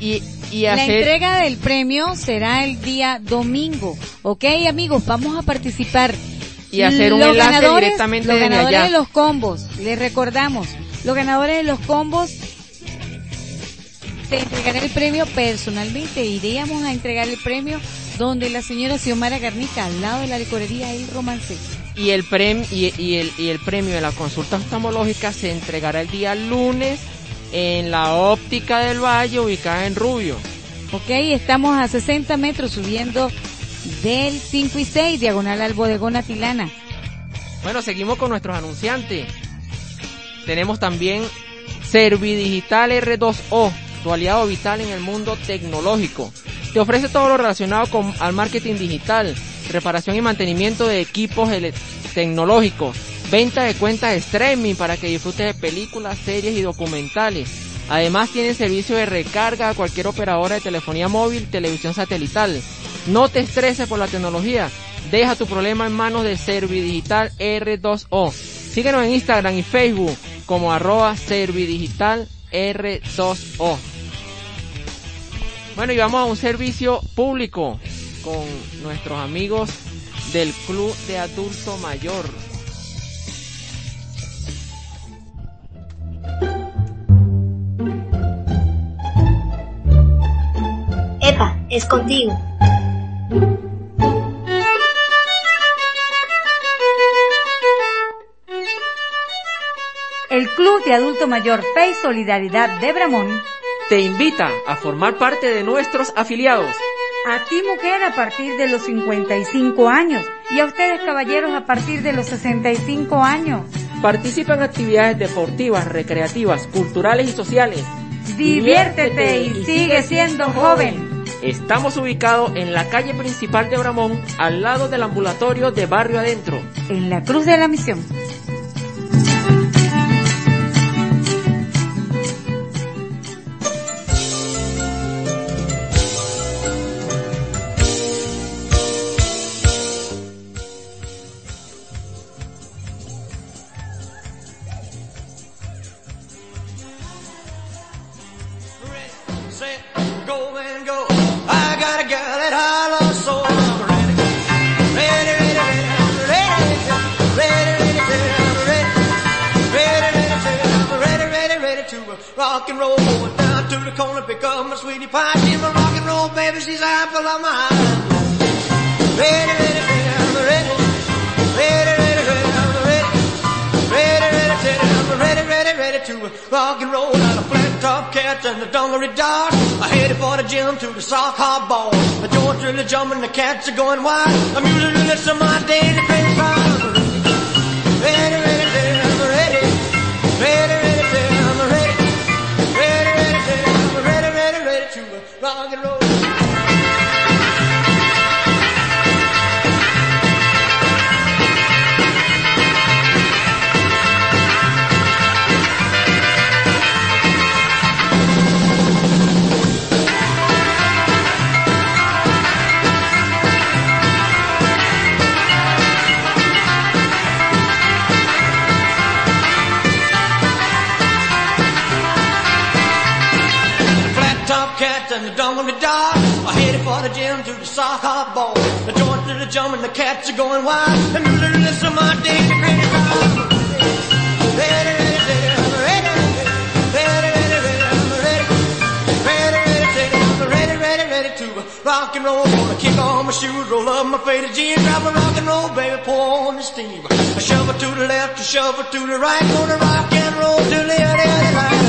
y, y, La hacer... entrega del premio será el día domingo. Ok, amigos, vamos a participar. Y hacer un Los enlace ganadores- directamente Los desde ganadores allá. de los combos, les recordamos, los ganadores de los combos te entregaré el premio personalmente. Iríamos a entregar el premio donde la señora Xiomara Garnica, al lado de la licorería El Romance. Y el, prem, y, y el, y el premio de la consulta oftalmológica se entregará el día lunes en la óptica del Valle ubicada en Rubio. Ok, estamos a 60 metros subiendo del 5 y 6, diagonal al bodegón Atilana. Bueno, seguimos con nuestros anunciantes. Tenemos también Servidigital R2O, tu aliado vital en el mundo tecnológico. Te ofrece todo lo relacionado con al marketing digital, reparación y mantenimiento de equipos tecnológicos, venta de cuentas streaming para que disfrutes de películas, series y documentales. Además tienen servicio de recarga a cualquier operadora de telefonía móvil, televisión satelital. No te estreses por la tecnología. Deja tu problema en manos de Servidigital R2O. Síguenos en Instagram y Facebook como arroba Servidigital R2O. Bueno, y vamos a un servicio público con nuestros amigos del Club de Adulto Mayor. Epa, es contigo. El Club de Adulto Mayor Fe y Solidaridad de Bramón, Te invita a formar parte de nuestros afiliados. a ti mujer a partir de los 55 años y a ustedes caballeros a partir de los 65 años. Participa en actividades deportivas, recreativas, culturales y sociales. Diviértete y sigue siendo joven. Estamos ubicados en la calle principal de Bramón, al lado del ambulatorio de Barrio Adentro. En la Cruz de la Misión. jumping, the cats are going wild. I'm using this to my day. The and the cats are going wild. Music listen to my days ready to rock. And roll. Gonna kick on my shoes, roll up my faded jeans, grab a rock and roll, baby, pour on the steam. A shove it to the left, a shove it to the right, gonna rock and roll till the end of the night.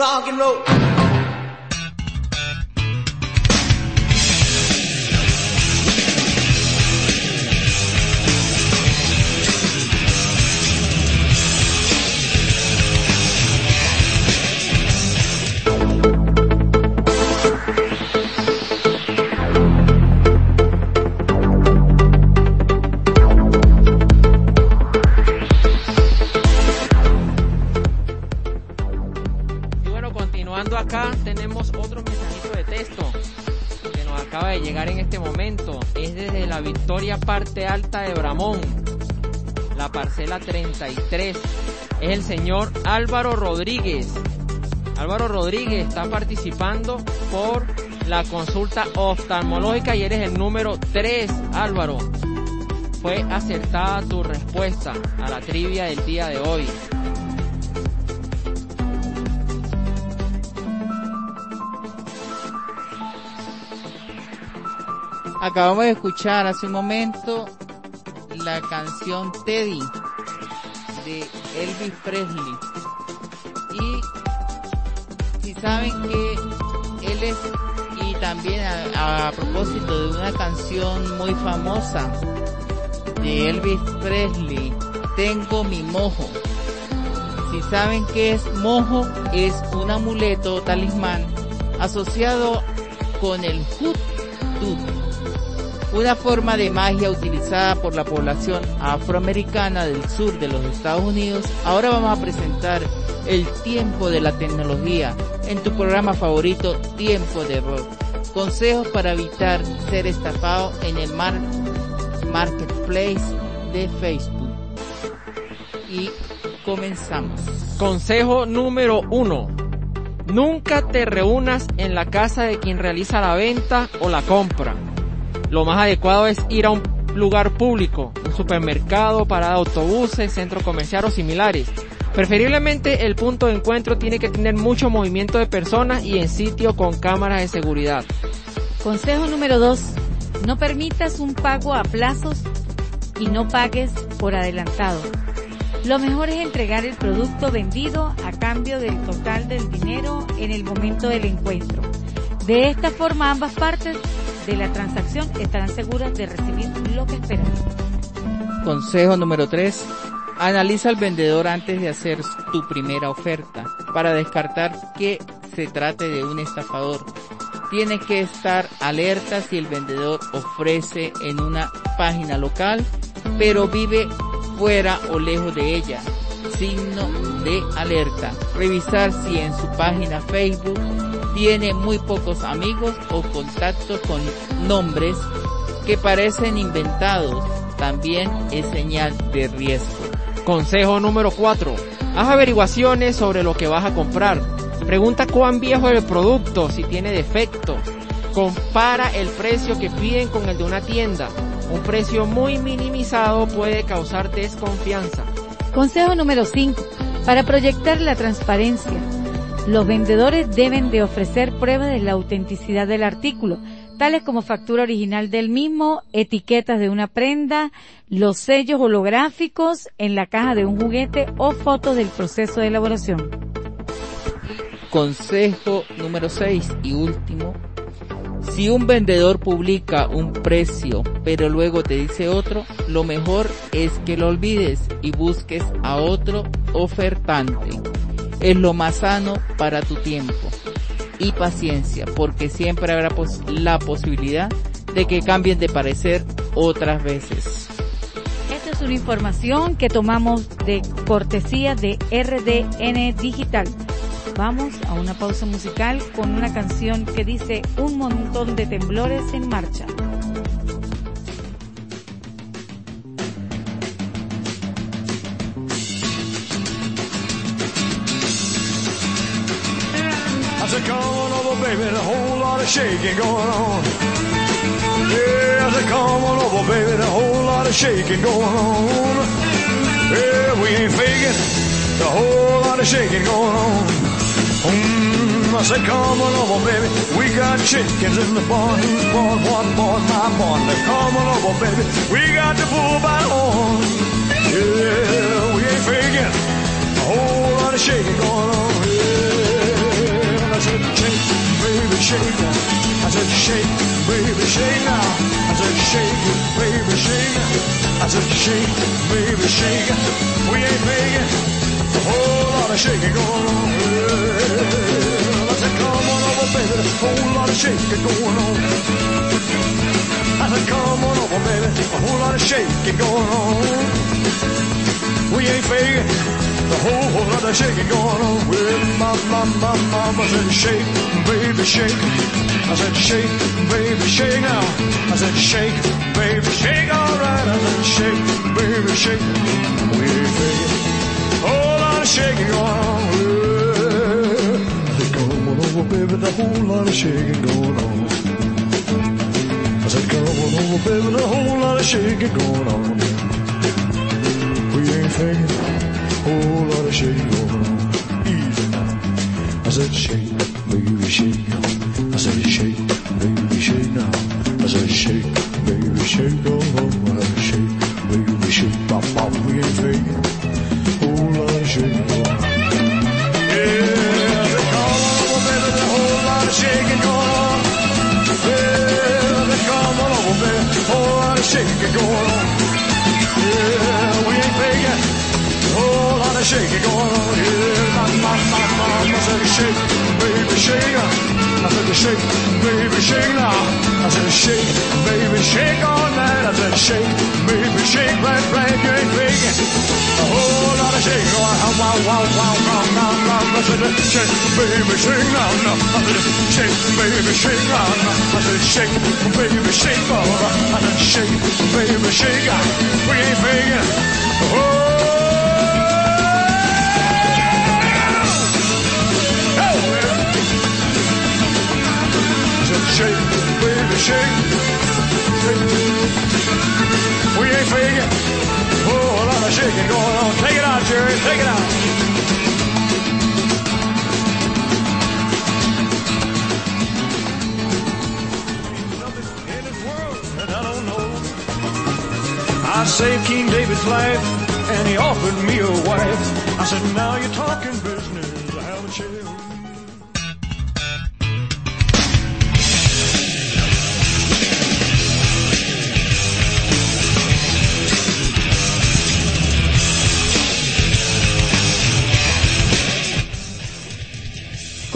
Rock and roll. La parcela 33. Es el señor Álvaro Rodríguez. Álvaro Rodríguez está participando por la consulta oftalmológica y eres el número 3, Álvaro. Fue acertada tu respuesta a la trivia del día de hoy. Acabamos de escuchar hace un momento la canción Teddy Elvis Presley. Y si saben que él es, y también a, a propósito de una canción muy famosa de Elvis Presley, Tengo mi mojo. Si saben que es mojo, es un amuleto talismán asociado con el Hut una forma de magia utilizada por la población afroamericana del sur de los Estados Unidos. Ahora vamos a presentar el tiempo de la tecnología en tu programa favorito, Tiempo de Rock. Consejos para evitar ser estafado en el mar marketplace de Facebook. Y comenzamos. Consejo número uno. Nunca te reúnas en la casa de quien realiza la venta o la compra. Lo más adecuado es ir a un lugar público, un supermercado, parada de autobuses, centro comercial o similares. Preferiblemente el punto de encuentro tiene que tener mucho movimiento de personas y en sitio con cámaras de seguridad. Consejo número 2. No permitas un pago a plazos y no pagues por adelantado. Lo mejor es entregar el producto vendido a cambio del total del dinero en el momento del encuentro. De esta forma ambas partes de la transacción estarán seguras de recibir lo que esperan. Consejo número 3. Analiza al vendedor antes de hacer tu primera oferta para descartar que se trate de un estafador. Tienes que estar alerta si el vendedor ofrece en una página local, pero vive fuera o lejos de ella. Signo de alerta. Revisar si en su página Facebook tiene muy pocos amigos o contactos con nombres que parecen inventados. También es señal de riesgo. Consejo número 4. Haz averiguaciones sobre lo que vas a comprar. Pregunta cuán viejo es el producto, si tiene defectos. Compara el precio que piden con el de una tienda. Un precio muy minimizado puede causar desconfianza. Consejo número 5. Para proyectar la transparencia, los vendedores deben de ofrecer pruebas de la autenticidad del artículo, tales como factura original del mismo, etiquetas de una prenda, los sellos holográficos en la caja de un juguete o fotos del proceso de elaboración. Consejo número 6 y último. Si un vendedor publica un precio pero luego te dice otro, lo mejor es que lo olvides y busques a otro ofertante. Es lo más sano para tu tiempo y paciencia porque siempre habrá la posibilidad de que cambien de parecer otras veces. Esta es una información que tomamos de cortesía de RDN Digital. Vamos a una pausa musical con una canción que dice un montón de temblores en marcha. Said, come on over, baby, a whole lot of shaking going on. Yeah, come on over, baby, a whole lot of shaking going on. Yeah, we ain't faking, a whole lot of shaking going on. Mm, I said, come on over, baby, we got chickens in the barn. Who's born? What born? My. Now, come on over, baby, we got the bull by the horn. Yeah, we ain't faking, a whole lot of shaking going on. Yeah, I said, shake, baby, shake now. I said, shake, baby, shake now. I said, shake baby, shake now. I said, shake, baby, shake. We ain't making a whole lot of shaking going on. I said, come on over, baby, a whole lot of shaking going on. I said, come on over, baby, a whole lot of shaking going on. We ain't faking the whole, lot of shaking going on oh, with my, my, my mama said shake, baby shake. I said shake, baby shake now. I said shake, baby shake, alright. I said shake, baby shake. We ain't faking a whole lot of shaking going on. Oh, come on oh, over, baby, the whole lot of shaking going on. I said come on over, baby, the whole lot of shaking going on. We ain't faking whole lot of shake going on. Easy now. I said shake, baby shake. I said shake, baby shake now. I said shake, baby shake oh, oh, I shake, baby shake, pop, pop. We ain't faking shaking going. My, my, my, mama said shake, baby shake. I said shake, baby shake now. I said shake, baby shake all night. I said shake, baby shake, right, right, ain't faking. A whole lot of going on. Wow, wow, wow, wow, wow, wow. I said shake, baby shake now, no. I said shake, baby shake now, no. I said shake, baby shake all. I said shake, baby shake. We ain't faking. Oh. Shake, baby, shake, shake. We ain't faking. Oh, a lot of shaking going on. Take it out, Jerry. Take it out. I saved King David's life, and he offered me a wife. I said, now you're talking business.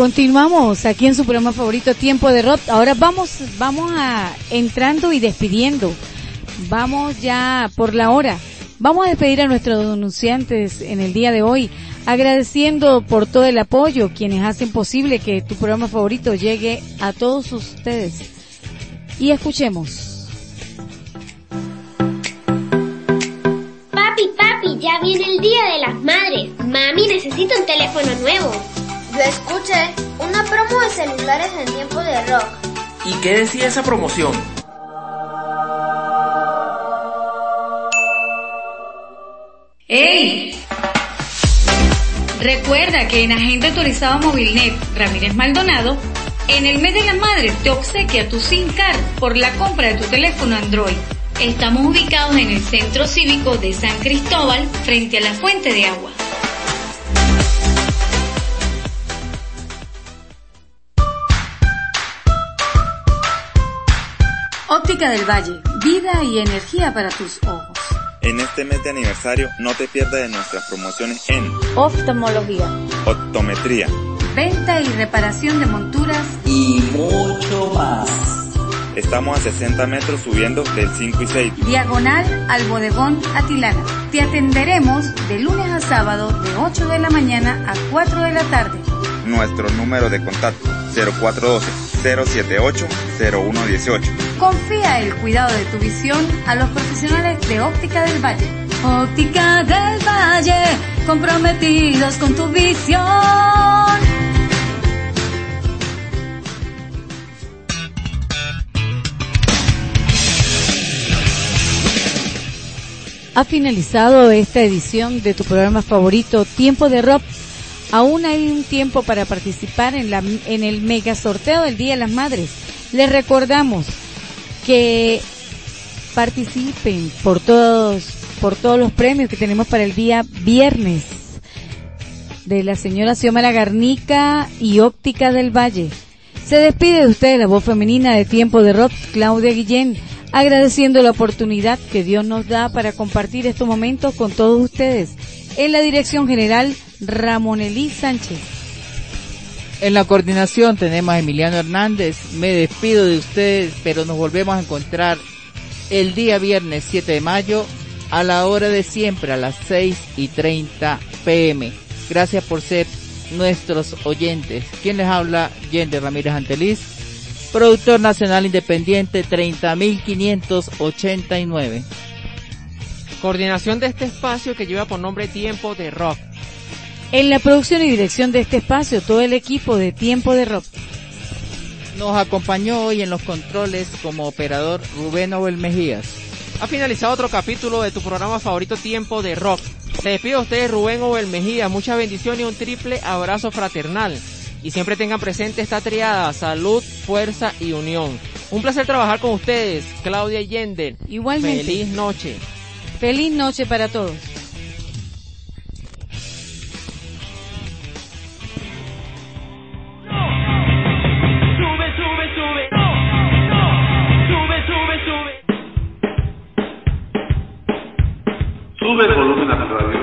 Continuamos aquí en su programa favorito Tiempo de Rock. Ahora vamos vamos a entrando y despidiendo. Vamos ya por la hora. Vamos a despedir a nuestros denunciantes en el día de hoy, agradeciendo por todo el apoyo quienes hacen posible que tu programa favorito llegue a todos ustedes. Y escuchemos. Papi, papi, ya viene el Día de las Madres. Mami necesita un teléfono nuevo. Yo escuché una promo de celulares en tiempo de rock. ¿Y qué decía esa promoción? ¡Ey! Recuerda que en Agente Autorizado Movilnet Ramírez Maldonado, en el mes de la madre te obsequia tu SIM card por la compra de tu teléfono Android. Estamos ubicados en el Centro Cívico de San Cristóbal, frente a la Fuente de Agua. Óptica del Valle, vida y energía para tus ojos. En este mes de aniversario no te pierdas de nuestras promociones en Oftalmología, optometría, Venta y reparación de monturas y mucho más. Estamos a 60 metros subiendo del 5 y 6. diagonal al bodegón Atilana. Te atenderemos de lunes a sábado de 8 de la mañana a 4 de la tarde. Nuestro número de contacto 0412-078-0118. Confía el cuidado de tu visión a los profesionales de Óptica del Valle. Óptica del Valle, comprometidos con tu visión. Ha finalizado esta edición de tu programa favorito, Tiempo de Rock. Aún hay un tiempo para participar en, la, en el mega sorteo del Día de las Madres. Les recordamos que participen por todos, por todos los premios que tenemos para el día viernes de la señora Xiomara Garnica y Óptica del Valle. Se despide de ustedes la voz femenina de Tiempo de Rock, Claudia Guillén, agradeciendo la oportunidad que Dios nos da para compartir estos momentos con todos ustedes. En la dirección general, Ramón Elí Sánchez. En la coordinación tenemos a Emiliano Hernández. Me despido de ustedes, pero nos volvemos a encontrar el día viernes 7 de mayo a la hora de siempre, a las 6 y 30 pm. Gracias por ser nuestros oyentes. ¿Quién les habla? Yende Ramírez Anteliz, productor nacional independiente 30589. Coordinación de este espacio que lleva por nombre Tiempo de Rock. En la producción y dirección de este espacio, todo el equipo de Tiempo de Rock. Nos acompañó hoy en los controles como operador Rubén Obel Mejías. Ha finalizado otro capítulo de tu programa favorito Tiempo de Rock. Se despide a ustedes Rubén Obel Mejía, muchas bendiciones y un triple abrazo fraternal. Y siempre tengan presente esta triada, salud, fuerza y unión. Un placer trabajar con ustedes, Claudia Yender. Igualmente. Feliz noche. Feliz noche para todos. Sube el volumen a la radio.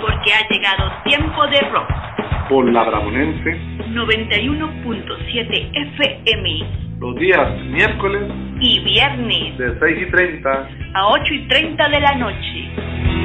Porque ha llegado tiempo de rock. por la Bramonense. 91.7 FM los días miércoles y viernes. de 6 y 30 a 8 y 30 de la noche.